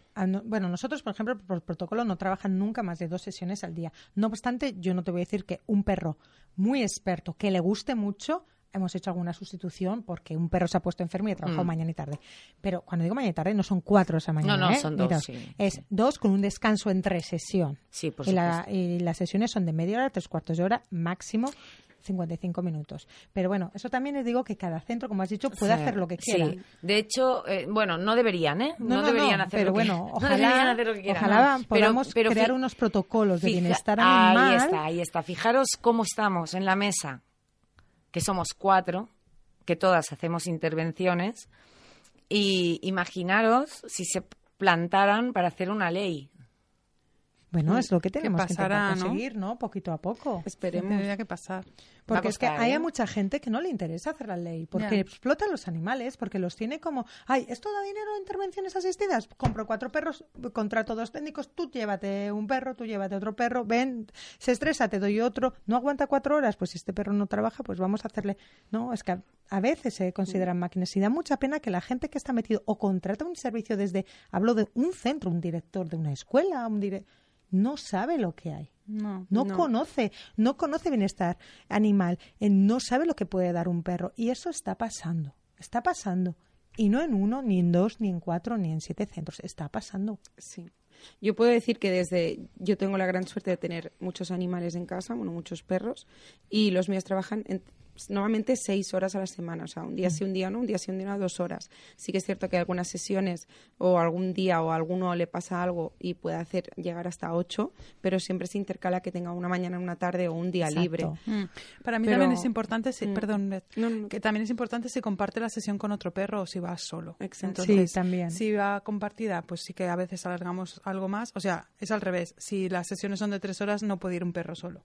Bueno, nosotros, por ejemplo, por protocolo no trabajan nunca más de dos sesiones al día. No obstante, yo no te voy a decir que un perro muy experto, que le guste mucho, hemos hecho alguna sustitución porque un perro se ha puesto enfermo y ha trabajado Mm. mañana y tarde. Pero cuando digo mañana y tarde, no son cuatro esa mañana. no, ¿eh? son dos, sí, Es sí. dos con un descanso entre sesión. Sí, por y, la- supuesto. y las sesiones son de media hora, tres cuartos de hora, máximo 55 minutos. Pero bueno, eso también les digo que cada centro, como has dicho, puede Sí, hacer lo que sí. quiera. De hecho, eh, bueno, no deberían, ¿eh? No, deberían hacer pero lo que- bueno, (laughs) no ojalá, deberían hacer lo que quieran, ojalá no. Pero- podamos pero crear unos protocolos de Fija- bienestar Ahí animal. está, ahí está. Fijaros cómo estamos en la mesa, que somos cuatro, que todas hacemos intervenciones, y imaginaros si se plantaran para hacer una ley. Bueno, es lo que tenemos que, pasará, conseguir, ¿no? Poquito a poco. Esperemos. Tendría que pasar. Porque a es que hay ¿eh? a mucha gente que no le interesa hacer la ley, porque Ya. explota a los animales, porque los tiene como, ay, ¿esto da dinero en intervenciones asistidas? Compro cuatro perros, contrato dos técnicos, tú llévate un perro, tú llévate otro perro, ven, se estresa, te doy otro, no aguanta cuatro horas, pues si este perro no trabaja, pues vamos a hacerle... No, es que a, a veces se consideran máquinas y da mucha pena que la gente que está metido o contrata un servicio desde, hablo de un centro, un director de una escuela, un dire- no sabe lo que hay. No. No, No. conoce, no conoce bienestar animal, eh, no sabe lo que puede dar un perro. Y eso está pasando, está pasando. Y no en uno, ni en dos, ni en cuatro, ni en siete centros, está pasando. Sí. Yo puedo decir que desde yo tengo la gran suerte de tener muchos animales en casa, bueno, muchos perros, y los míos trabajan en- normalmente seis horas a la semana, o sea, un día sí, un día no, un día sí, un día no, dos horas. Sí que es cierto que hay algunas sesiones o algún día o a alguno le pasa algo y puede hacer llegar hasta ocho, pero siempre se intercala que tenga una mañana, una tarde o un día Exacto. libre. Mm. Para mí Pero- también es importante, si, Mm. perdón, Beth, No, no, no. que también es importante si comparte la sesión con otro perro o si va solo. Exacto. Entonces, Sí, también. Si va compartida, pues sí que a veces alargamos algo más. O sea, es al revés. Si las sesiones son de tres horas, no puede ir un perro solo.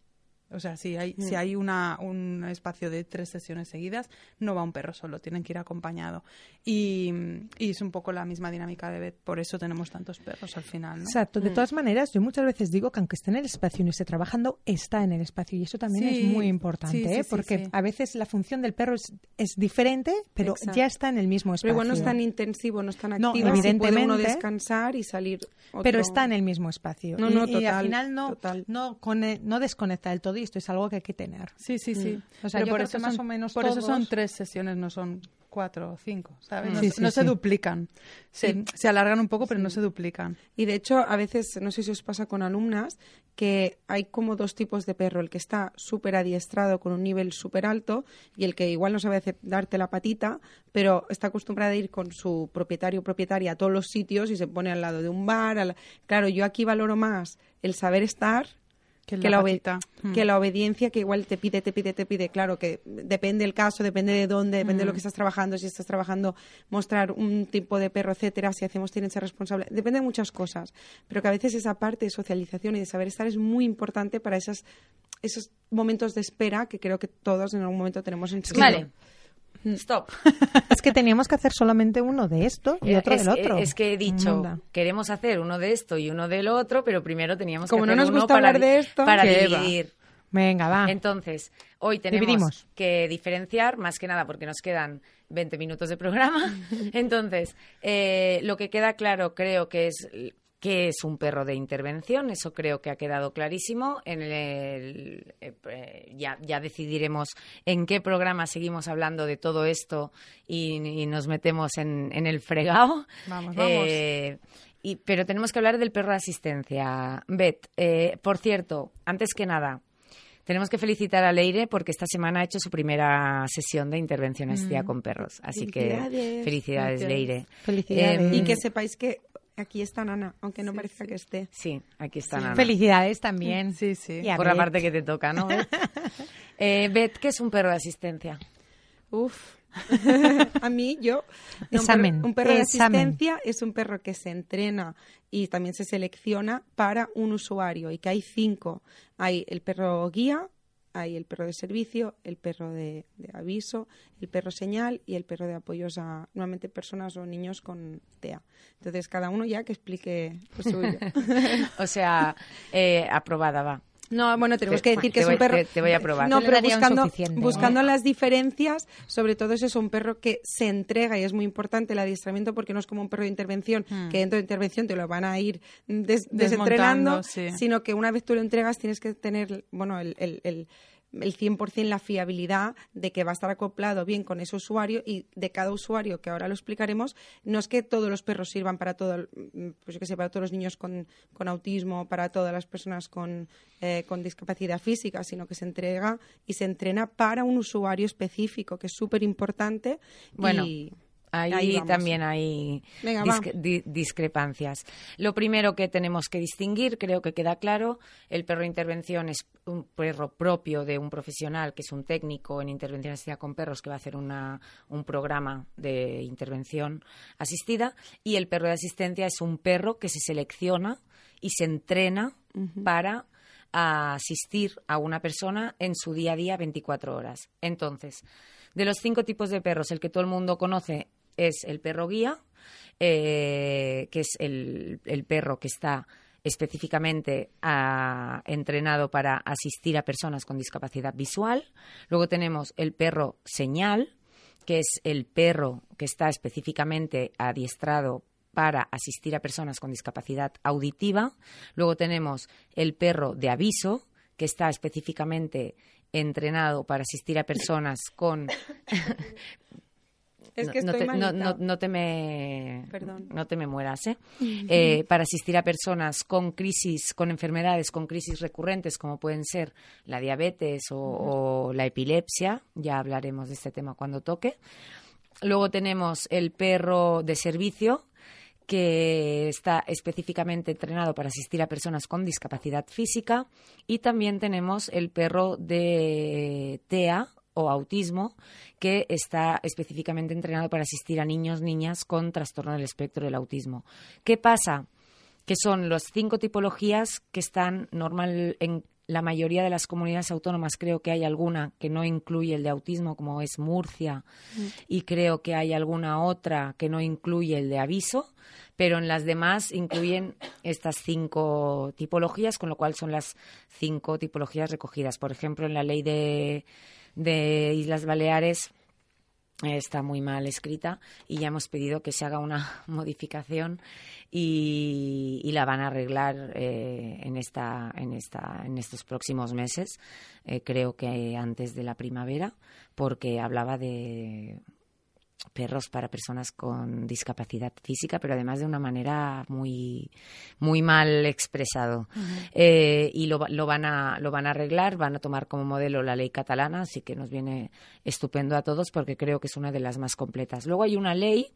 O sea, si hay, si hay una, un espacio de tres sesiones seguidas, no va un perro solo, tienen que ir acompañado. Y, y es un poco la misma dinámica de Beth, por eso tenemos tantos perros al final, ¿no? Exacto. De Mm. todas maneras, yo muchas veces digo que aunque esté en el espacio y no esté trabajando, está en el espacio. Y eso también Sí, es muy importante, sí, sí, ¿eh? sí, porque sí. a veces la función del perro es, es diferente, pero Exacto. ya está en el mismo espacio. Pero igual no es tan intensivo, no es tan No, activo, así puede uno evidentemente. descansar y salir otro- Pero está en el mismo espacio. No, y, no, y al total, final no, total. no, cone- no desconecta del todo y esto es algo que hay que tener. Sí, sí, sí. O sea, Pero yo por creo eso que más son- o menos Por eso son tres sesiones, no son cuatro o cinco, ¿sabes? Mm. No, Sí, se- sí, duplican. Se, Sí. se alargan un poco, pero no se duplican. Y de hecho, a veces, no sé si os pasa con alumnas, que hay como dos tipos de perro, el que está súper adiestrado con un nivel súper alto y el que igual no sabe darte la patita, pero está acostumbrada a ir con su propietario o propietaria a todos los sitios y se pone al lado de un bar. al- Claro, yo aquí valoro más el saber estar Que que la patita. Mm. que la obediencia que igual te pide, te pide, te pide. Claro que depende el caso, depende de dónde, depende de lo que estás trabajando, si estás trabajando mostrar un tipo de perro, etcétera, si hacemos tienen que ser responsable. Depende de muchas cosas, pero que a veces esa parte de socialización y de saber estar es muy importante para esas, esos momentos de espera que creo que todos en algún momento tenemos en su Vale. Mm. Stop. (laughs) Es que teníamos que hacer solamente uno de esto y otro Eh, es, del otro. Es que he dicho, queremos hacer uno de esto y uno del otro, pero primero teníamos Como que no hacer nos uno gusta para, hablar de esto, para dividir. Venga, va. Entonces, hoy tenemos Dividimos. que diferenciar, más que nada porque nos quedan 20 minutos de programa. (laughs) Entonces, eh, lo que queda claro creo que es que es un perro de intervención, eso creo que ha quedado clarísimo. En el, eh, eh, ya, ya decidiremos en qué programa seguimos hablando de todo esto y, y nos metemos en, en el fregado. Vamos, vamos. Eh, y, pero tenemos que hablar del perro de asistencia. Bet, eh, por cierto, antes que nada, tenemos que felicitar a Leire porque esta semana ha hecho su primera sesión de intervención asistida con perros. Así que Felicidades. Leire. Felicidades. Em, Y que sepáis que aquí está Nana, aunque no parezca que esté. Sí, aquí está Nana. Felicidades también. Sí, sí. Y Por la parte que te toca, ¿no? (laughs) Eh, Bet, ¿qué es un perro de asistencia? Uf, (laughs) a mí, yo... no, Examen, Un perro, un perro de asistencia es un perro que se entrena y también se selecciona para un usuario y que hay cinco. Hay el perro guía, hay el perro de servicio, el perro de, aviso, el perro señal y el perro de apoyos a normalmente personas o niños con TEA. Entonces, cada uno ya que explique lo suyo. (laughs) O sea, eh, aprobada va. No, bueno, tenemos Te- que decir que es voy- un perro. te- te voy a probar. No, pero buscando, ¿eh? buscando las diferencias, sobre todo eso es un perro que se entrega y es muy importante el adiestramiento porque no es como un perro de intervención que dentro de intervención te lo van a ir des- desentrenando, sí. sino que una vez tú lo entregas tienes que tener, bueno, el, el, el el 100% la fiabilidad de que va a estar acoplado bien con ese usuario y de cada usuario, que ahora lo explicaremos, no es que todos los perros sirvan para todo, pues yo que sé, para todos los niños con, con autismo, para todas las personas con, eh, con discapacidad física, sino que se entrega y se entrena para un usuario específico, que es súper importante. Bueno, y Ahí, también hay Venga, disc- va. di- discrepancias. Lo primero que tenemos que distinguir, creo que queda claro, el perro de intervención es un perro propio de un profesional, que es un técnico en intervención asistida con perros, que va a hacer una, un programa de intervención asistida, y el perro de asistencia es un perro que se selecciona y se entrena para a asistir a una persona en su día a día 24 horas. Entonces, de los cinco tipos de perros, el que todo el mundo conoce es el perro guía, eh, que es el, el perro que está específicamente ah, entrenado para asistir a personas con discapacidad visual. Luego tenemos el perro señal, que es el perro que está específicamente adiestrado para asistir a personas con discapacidad auditiva. Luego tenemos el perro de aviso, que está específicamente entrenado para asistir a personas con (laughs) Es que no, estoy te, no, malita. no- no te me Perdón. no te me mueras ¿eh? Eh, para asistir a personas con crisis con enfermedades con crisis recurrentes como pueden ser la diabetes o, o la epilepsia ya hablaremos de este tema cuando toque luego tenemos el perro de servicio que está específicamente entrenado para asistir a personas con discapacidad física y también tenemos el perro de TEA o autismo que está específicamente entrenado para asistir a niños, niñas con trastorno del espectro del autismo. ¿Qué pasa? Que son las cinco tipologías que están normal en la mayoría de las comunidades autónomas. Creo que hay alguna que no incluye el de autismo, como es Murcia, y creo que hay alguna otra que no incluye el de aviso, pero en las demás incluyen estas cinco tipologías, con lo cual son las cinco tipologías recogidas. Por ejemplo, en la ley de, de Islas Baleares eh, está muy mal escrita y ya hemos pedido que se haga una (laughs) modificación y, y la van a arreglar eh, en esta en esta en estos próximos meses eh, creo que antes de la primavera porque hablaba de perros para personas con discapacidad física, pero además de una manera muy, muy mal expresado. Eh, y lo, lo, van a, lo van a arreglar, van a tomar como modelo la ley catalana, así que nos viene estupendo a todos porque creo que es una de las más completas. Luego hay una ley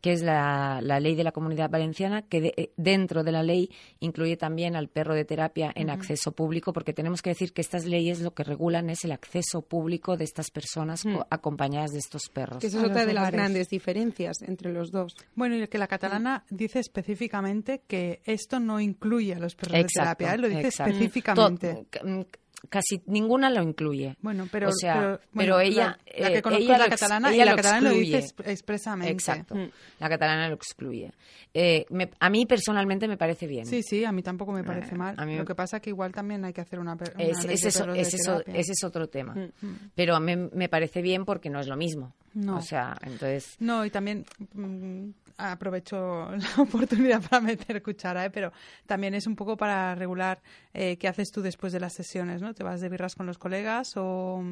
que es la, la ley de la comunidad valenciana, que de- eh, dentro de la ley incluye también al perro de terapia en acceso público, porque tenemos que decir que estas leyes lo que regulan es el acceso público de estas personas co- acompañadas de estos perros. Que esa es otra de las grandes diferencias entre los dos. Bueno, y que la catalana dice específicamente que esto no incluye a los perros Exacto, de terapia, ¿eh? lo dice exacto. específicamente. Mm, casi ninguna lo incluye. Bueno, pero, O sea, pero, ella- la, la eh, que conozco ella es la catalana y la lo catalana lo dice expresamente. Exacto. Mm. La catalana lo excluye. Eh, me- a mí personalmente me parece bien. Sí, sí, a mí tampoco me parece Eh, mal. a mí- Lo que pasa es que igual también hay que hacer una, una Es- ley es de eso- de eso- ese es otro tema. Mm. Pero a mí me parece bien porque no es lo mismo. No. O sea, entonces... No, y también mm, aprovecho (laughs) la oportunidad para meter cuchara, ¿eh? pero también es un poco para regular eh, qué haces tú después de las sesiones, ¿no? ¿Te vas de birras con los colegas o,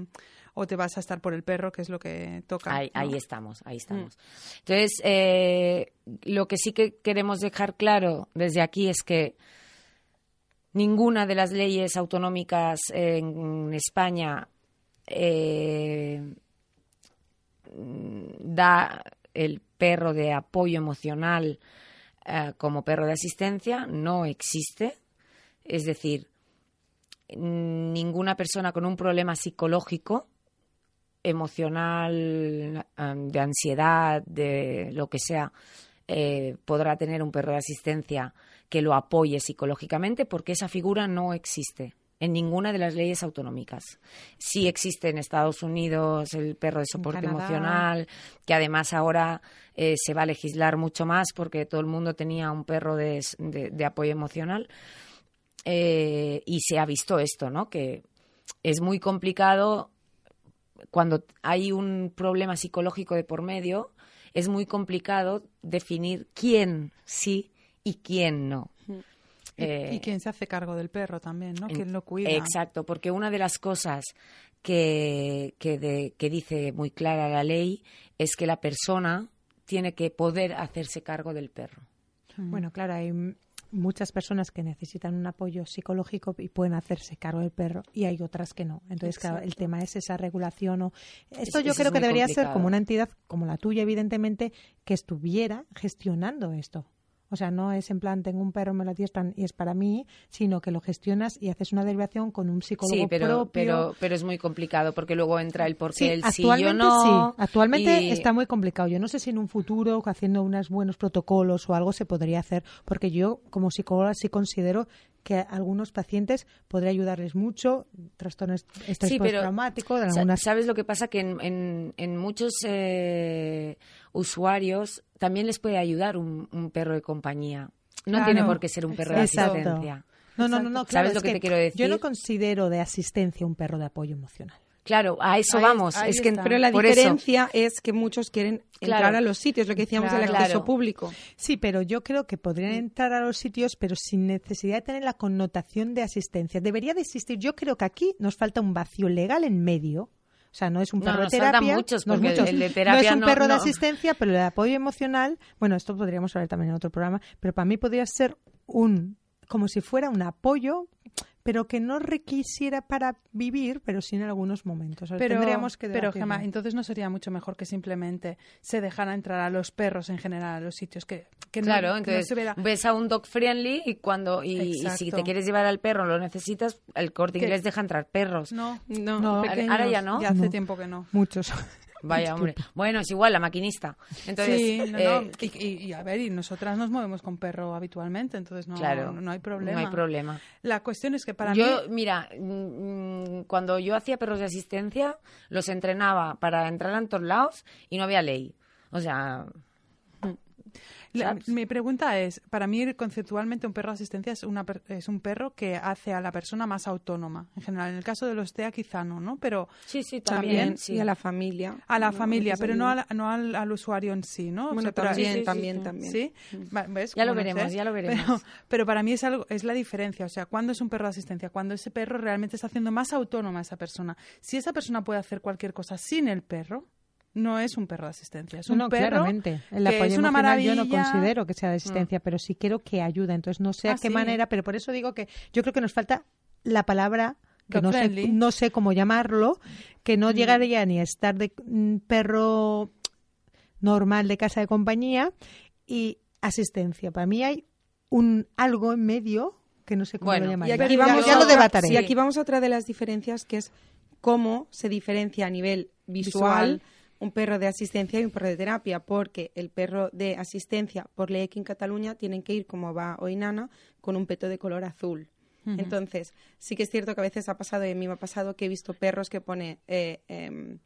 o te vas a estar por el perro, que es lo que toca? Ahí, ¿no? ahí estamos, ahí estamos. Entonces, eh, lo que sí que queremos dejar claro desde aquí es que ninguna de las leyes autonómicas en España eh, da el perro de apoyo emocional eh, como perro de asistencia, no existe. Es decir, ninguna persona con un problema psicológico emocional, em, de ansiedad, de lo que sea, eh, podrá tener un perro de asistencia que lo apoye psicológicamente porque esa figura no existe en ninguna de las leyes autonómicas. Sí existe en Estados Unidos el perro de soporte emocional, que además ahora eh, se va a legislar mucho más porque todo el mundo tenía un perro de, s- de- de apoyo emocional. Eh, y se ha visto esto, ¿no? Que es muy complicado cuando hay un problema psicológico de por medio, es muy complicado definir quién sí y quién no. Eh, y quién se hace cargo del perro también, ¿no? ¿Quién lo cuida? Exacto, porque una de las cosas que, que, de- que dice muy clara la ley es que la persona tiene que poder hacerse cargo del perro. Bueno, claro, hay muchas personas que necesitan un apoyo psicológico y pueden hacerse cargo del perro y hay otras que no. Entonces, claro, el tema es esa regulación. O... Esto Es- yo creo es que debería ser como una entidad como la tuya, evidentemente, que estuviera gestionando esto. O sea, no es en plan, tengo un perro, me lo adiestran y es para mí, sino que lo gestionas y haces una derivación con un psicólogo Sí, pero, propio. pero, pero es muy complicado porque luego entra el por qué Sí, el sí actualmente yo no. sí. Actualmente y- está muy complicado. Yo no sé si en un futuro, haciendo unos buenos protocolos o algo, se podría hacer, porque yo, como psicóloga, sí considero que a algunos pacientes podría ayudarles mucho, trastornos estrés Sí, postraumático, de algunas ¿Sabes lo que pasa? Que en, en, en muchos eh, usuarios también les puede ayudar un, un perro de compañía. No Claro. tiene por qué ser un perro de asistencia. No, no, no, no, ¿Sabes lo es que te quiero decir? Yo no considero de asistencia un perro de apoyo emocional. Claro, a eso Ahí- vamos. ahí es que. Pero la por eso- diferencia es que muchos quieren entrar Claro. a los sitios, lo que decíamos del Claro. acceso Claro. público. Sí, pero yo creo que podrían entrar a los sitios, pero sin necesidad de tener la connotación de asistencia. Debería de existir. Yo creo que aquí nos falta un vacío legal en medio. O sea, no es un No, perro nos de terapia. muchos, no el- muchos. el de No terapia es un no- perro de no. asistencia, pero el de apoyo emocional, bueno, esto podríamos hablar también en otro programa, pero para mí podría ser un, como si fuera un apoyo, pero que no requisiera para vivir, pero sí en algunos momentos. O sea, Pero, tendríamos que pero. Gemma, entonces no sería mucho mejor que simplemente se dejara entrar a los perros en general a los sitios que, que no- Claro, que no entonces se viera- ves a un dog friendly y cuando y, y si te quieres llevar al perro lo necesitas, el corte ¿Qué? inglés deja entrar perros. No, No, ahora ya no. Ya hace No. tiempo que no. Muchos. Vaya hombre. Bueno, es igual la maquinista. Entonces, sí, no, eh, no. Y, y- y a ver, y nosotras nos movemos con perro habitualmente, entonces no, claro, no, no hay problema. No hay problema. La cuestión es que para yo, mí... mira, mm, cuando yo hacía perros de asistencia, los entrenaba para entrar en todos lados y no había ley. O sea, Mi pregunta es, para mí conceptualmente un perro de asistencia es, una, per- es un perro que hace a la persona más autónoma. En general, en el caso de los TEA quizá no, ¿no? Pero sí, sí, también, también. sí. y a la familia. a la No, familia, pero no, al, no al, al usuario en sí, ¿no? O Bueno, sea, pero- también, sí, sí, también, sí. también. ¿ves? Ya lo no veremos, sé. ya lo veremos. Pero, (laughs) pero para mí es algo, es la diferencia. O sea, ¿cuándo es un perro de asistencia? Cuando ese perro realmente está haciendo más autónoma a esa persona. Si esa persona puede hacer cualquier cosa sin el perro, no es un perro de asistencia. Es un no, perro claramente. El que apoyo es una emocional yo no considero que sea de asistencia, pero sí quiero que ayude. Entonces no sé a Ah, qué sí. manera, pero por eso digo que yo creo que nos falta la palabra que no sé, Dog-friendly. no sé cómo llamarlo, que no llegaría ni a estar de mm, perro normal de casa de compañía y asistencia. Para mí hay un algo en medio que no sé cómo Bueno, lo y llamaría. Y aquí Ya- vamos ya, a lo otra- debataré. Y aquí vamos a otra de las diferencias que es cómo se diferencia a nivel visual, Visual. Un perro de asistencia y un perro de terapia, porque el perro de asistencia, por ley aquí en Cataluña, tienen que ir, como va hoy Nana, con un peto de color azul. Entonces, sí que es cierto que a veces ha pasado, y a mí me ha pasado, que he visto perros que pone eh, em,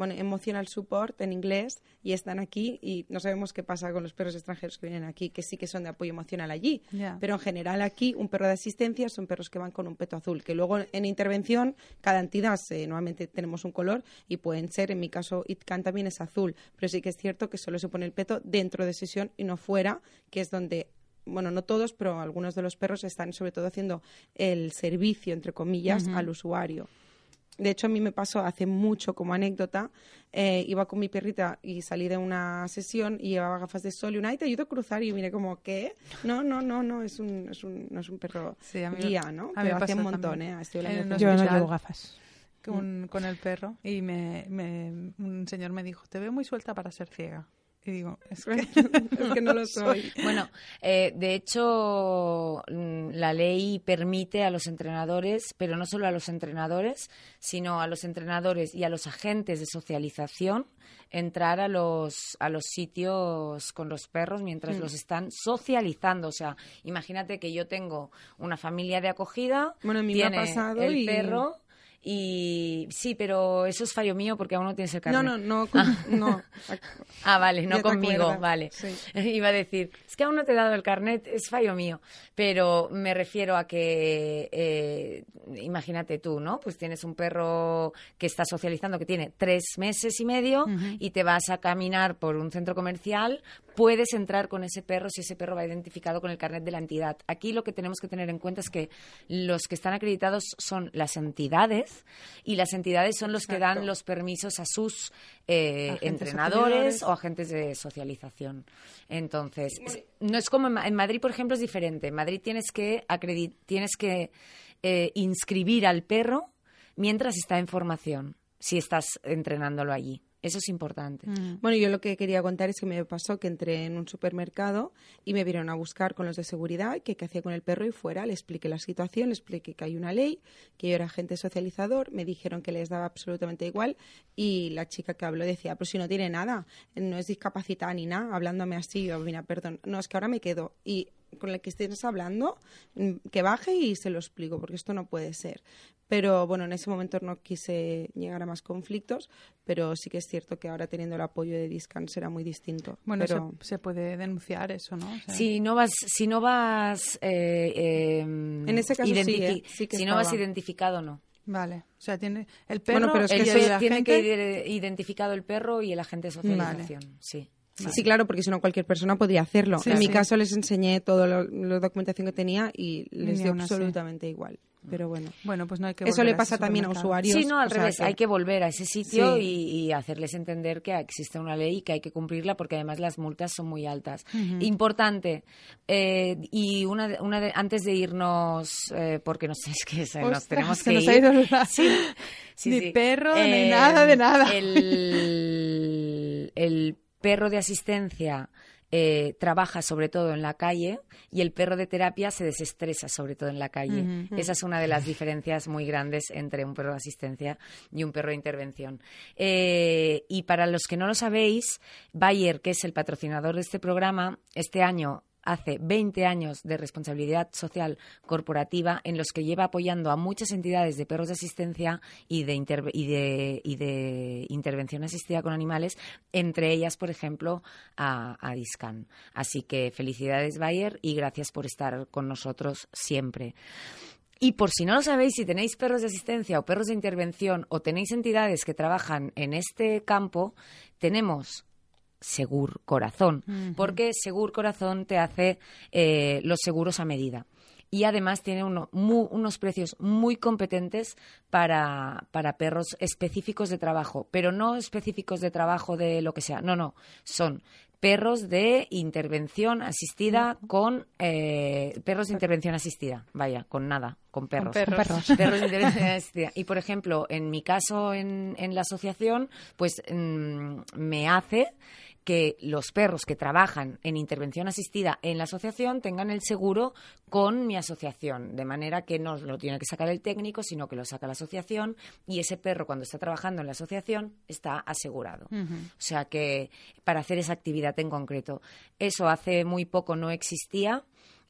bueno, emotional support en inglés y están aquí y no sabemos qué pasa con los perros extranjeros que vienen aquí, que sí que son de apoyo emocional allí. Pero en general aquí un perro de asistencia son perros que van con un peto azul, que luego en intervención cada entidad eh, nuevamente tenemos un color y pueden ser, en mi caso Itcan también es azul, pero sí que es cierto que solo se pone el peto dentro de sesión y no fuera, que es donde bueno, no todos, pero algunos de los perros están sobre todo haciendo el servicio, entre comillas, al usuario. De hecho, a mí me pasó hace mucho como anécdota. eh, iba con mi perrita y salí de una sesión y llevaba gafas de sol y una, ay, te ayudo a cruzar. Y yo miré como, ¿qué? No, no, no, no, es un, es un, no es un perro Sí, a mí- guía, ¿no? a mí me Pero hace pasó un montón, también. ¿eh? Estoy En hablando los de Yo no llevo gafas. con, con el perro y me, me- un señor me dijo, te veo muy suelta para ser ciega. Y digo, es que, (laughs) (laughs) es que no lo soy. Bueno, eh, de hecho, mm, la ley permite a los entrenadores, pero no solo a los entrenadores, sino a los entrenadores y a los agentes de socialización entrar a los a los sitios con los perros mientras Mm. los están socializando. O sea, imagínate que yo tengo una familia de acogida, Bueno, a mí me ha tiene pasado el y- perro y sí, pero eso es fallo mío porque aún no tienes el carnet. No, no, no, con- (laughs) no. Ah, vale, no conmigo, vale. sí. (laughs) Iba a decir, es que aún no te he dado el carnet, es fallo mío. Pero me refiero a que, eh, imagínate tú, ¿no? Pues tienes un perro que está socializando, que tiene tres meses y medio, y te vas a caminar por un centro comercial, puedes entrar con ese perro si ese perro va identificado con el carnet de la entidad. Aquí lo que tenemos que tener en cuenta es que los que están acreditados son las entidades, y las entidades son los que dan los permisos a sus eh, entrenadores o agentes de socialización. Entonces, es- no es como en, Ma- en Madrid, por ejemplo, es diferente. En Madrid tienes que tienes que eh, inscribir al perro mientras está en formación, si estás entrenándolo allí. Eso es importante. Bueno, yo lo que quería contar es que me pasó que entré en un supermercado y me vieron a buscar con los de seguridad que qué hacía con el perro y fuera. Le expliqué la situación, le expliqué que hay una ley, que yo era agente socializador, me dijeron que les daba absolutamente igual y la chica que habló decía, pero si no tiene nada, no es discapacitada ni nada, hablándome así, yo, mira, perdón, no, es que ahora me quedo y con el que estés hablando, mm, que baje y se lo explico, porque esto no puede ser. Pero bueno, en ese momento no quise llegar a más conflictos, pero sí que es cierto que ahora teniendo el apoyo de Discan será muy distinto. bueno, pero... se, se puede denunciar eso, ¿no? O sea, Si no vas, si no vas, eh, eh, en ese caso sí, ¿eh? Sí que si no vas identificado, no. Vale, o sea, tiene el perro, Bueno, pero es que soy tiene agente- que ir identificado el perro y el agente de socialización. Sí. Sí, claro, porque si no cualquier persona podría hacerlo. Sí, en mi caso les enseñé toda la documentación que tenía y les Ni dio absolutamente igual. Pero bueno, Bueno, pues no hay que eso volver le a pasa también a usuarios. Sí, no, al sea revés. que- Hay que volver a ese sitio Sí. y, y hacerles entender que existe una ley y que hay que cumplirla porque además las multas son muy altas. Importante. eh, y una, de- una de- antes de irnos, eh, porque no sé, es que se- nos tenemos se que nos ir. ha ido la- Sí, sí, Ni sí. perro, ni nada de nada. El, el perro de asistencia eh, trabaja sobre todo en la calle y el perro de terapia se desestresa sobre todo en la calle. Esa es una de las diferencias muy grandes entre un perro de asistencia y un perro de intervención. Eh, y para los que no lo sabéis, Bayer, que es el patrocinador de este programa, este año hace 20 años de responsabilidad social corporativa en los que lleva apoyando a muchas entidades de perros de asistencia y de, intervención asistida con animales, entre ellas, por ejemplo, a, a Discan. Así que felicidades, Bayer, y gracias por estar con nosotros siempre. Y por si no lo sabéis, si tenéis perros de asistencia o perros de intervención o tenéis entidades que trabajan en este campo, tenemos Segur Corazón, porque Segur Corazón te hace eh, los seguros a medida. Y además tiene uno- mu- unos precios muy competentes para, para perros específicos de trabajo, pero no específicos de trabajo de lo que sea, no, no, son perros de intervención asistida con eh, perros de intervención asistida, vaya, con nada, con perros. perros. Perros de (laughs) intervención asistida. Y por ejemplo, en mi caso en, en la asociación, pues mm, me hace que los perros que trabajan en intervención asistida en la asociación tengan el seguro con mi asociación, de manera que no lo tiene que sacar el técnico, sino que lo saca la asociación y ese perro cuando está trabajando en la asociación está asegurado. O sea que para hacer esa actividad en concreto, eso hace muy poco no existía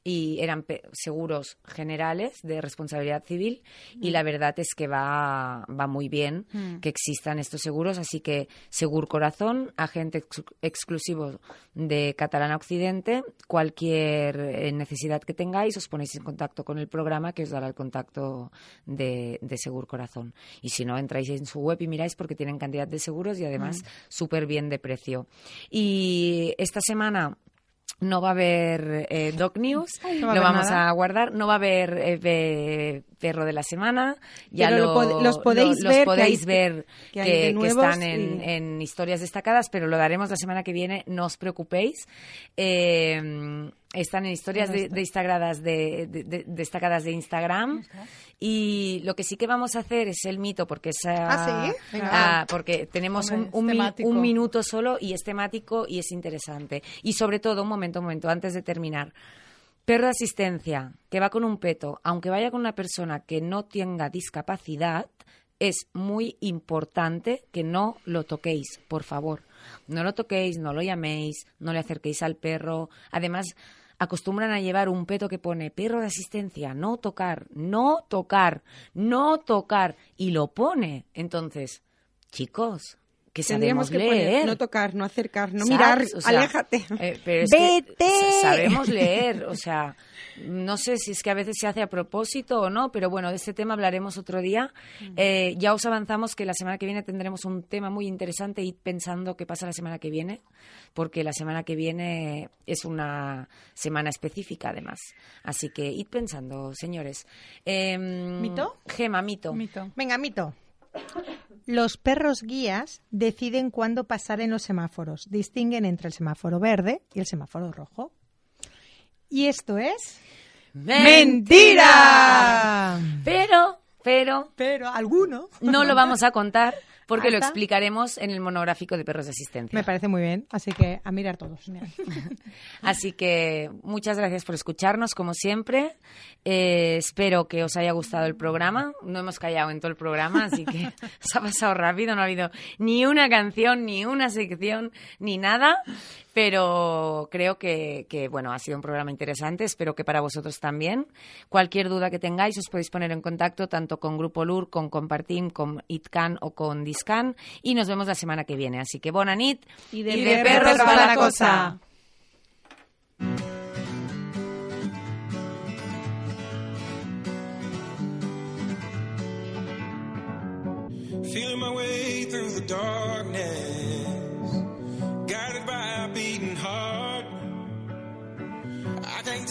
y eran seguros generales de responsabilidad civil y la verdad es que va, va muy bien que existan estos seguros, así que Segur Corazón, agente ex- exclusivo de Catalana Occidente, cualquier eh, necesidad que tengáis os ponéis en contacto con el programa que os dará el contacto de, de Segur Corazón. Y si no, entráis en su web y miráis porque tienen cantidad de seguros y además súper bien de precio. Y esta semana no va a haber eh, Doc News, No va lo vamos nada. a guardar. No va a haber eh, pe- Perro de la Semana. Ya Pero lo lo- pod- los podéis lo- ver, que podéis hay- ver que que, que están en, y- en historias destacadas, pero lo daremos la semana que viene, no os preocupéis. Eh, están en historias de- destacadas de, de- de- destacadas de Instagram. Y lo que sí que vamos a hacer es el mito, porque es, Ah, ¿sí? Venga. ah, porque tenemos Hombre, un, un un minuto solo y es temático y es interesante. Y sobre todo, un momento, un momento, antes de terminar. Perro de asistencia que va con un peto, aunque vaya con una persona que no tenga discapacidad, es muy importante que no lo toquéis, por favor. No lo toquéis, no lo llaméis, no le acerquéis al perro. Además, acostumbran a llevar un peto que pone perro de asistencia, no tocar, no tocar, no tocar, y lo pone. Entonces, chicos, que Tendríamos sabemos que leer. poner no tocar, no acercar, no ¿Sabes? mirar, O sea, aléjate. eh, pero es que ¡Vete! sa- sabemos leer, o sea, no sé si es que a veces se hace a propósito o no, pero bueno, de este tema hablaremos otro día. Eh, ya os avanzamos que la semana que viene tendremos un tema muy interesante y pensando qué pasa la semana que viene, porque la semana que viene es una semana específica además. Así que id pensando, señores. Em, ¿Mito? Gema, mito. Venga, mito. Los perros guías deciden cuándo pasar en los semáforos. Distinguen entre el semáforo verde y el semáforo rojo. Y esto es... ¡Mentira! Pero, pero... Pero, ¿alguno? No lo vamos a contar porque lo explicaremos en el monográfico de perros de asistencia. Me parece muy bien, así que a mirar todos. (laughs) Así que muchas gracias por escucharnos, como siempre. Eh, espero que os haya gustado el programa. No hemos callado en todo el programa, así que (laughs) se ha pasado rápido. No ha habido ni una canción, ni una sección, ni nada. Pero creo que, que, bueno, ha sido un programa interesante. Espero que para vosotros también. Cualquier duda que tengáis, os podéis poner en contacto tanto con Grupo LUR, con Compartim, con ITCAN o con Discan. Y nos vemos la semana que viene. Así que, bona nit. Y de, Y de de perros la la cosa. Feeling my way through the darkness,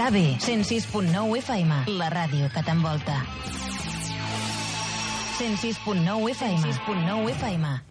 RKB 106.9 FM, la ràdio que t'envolta. 106.9 FM. 106.9 FM.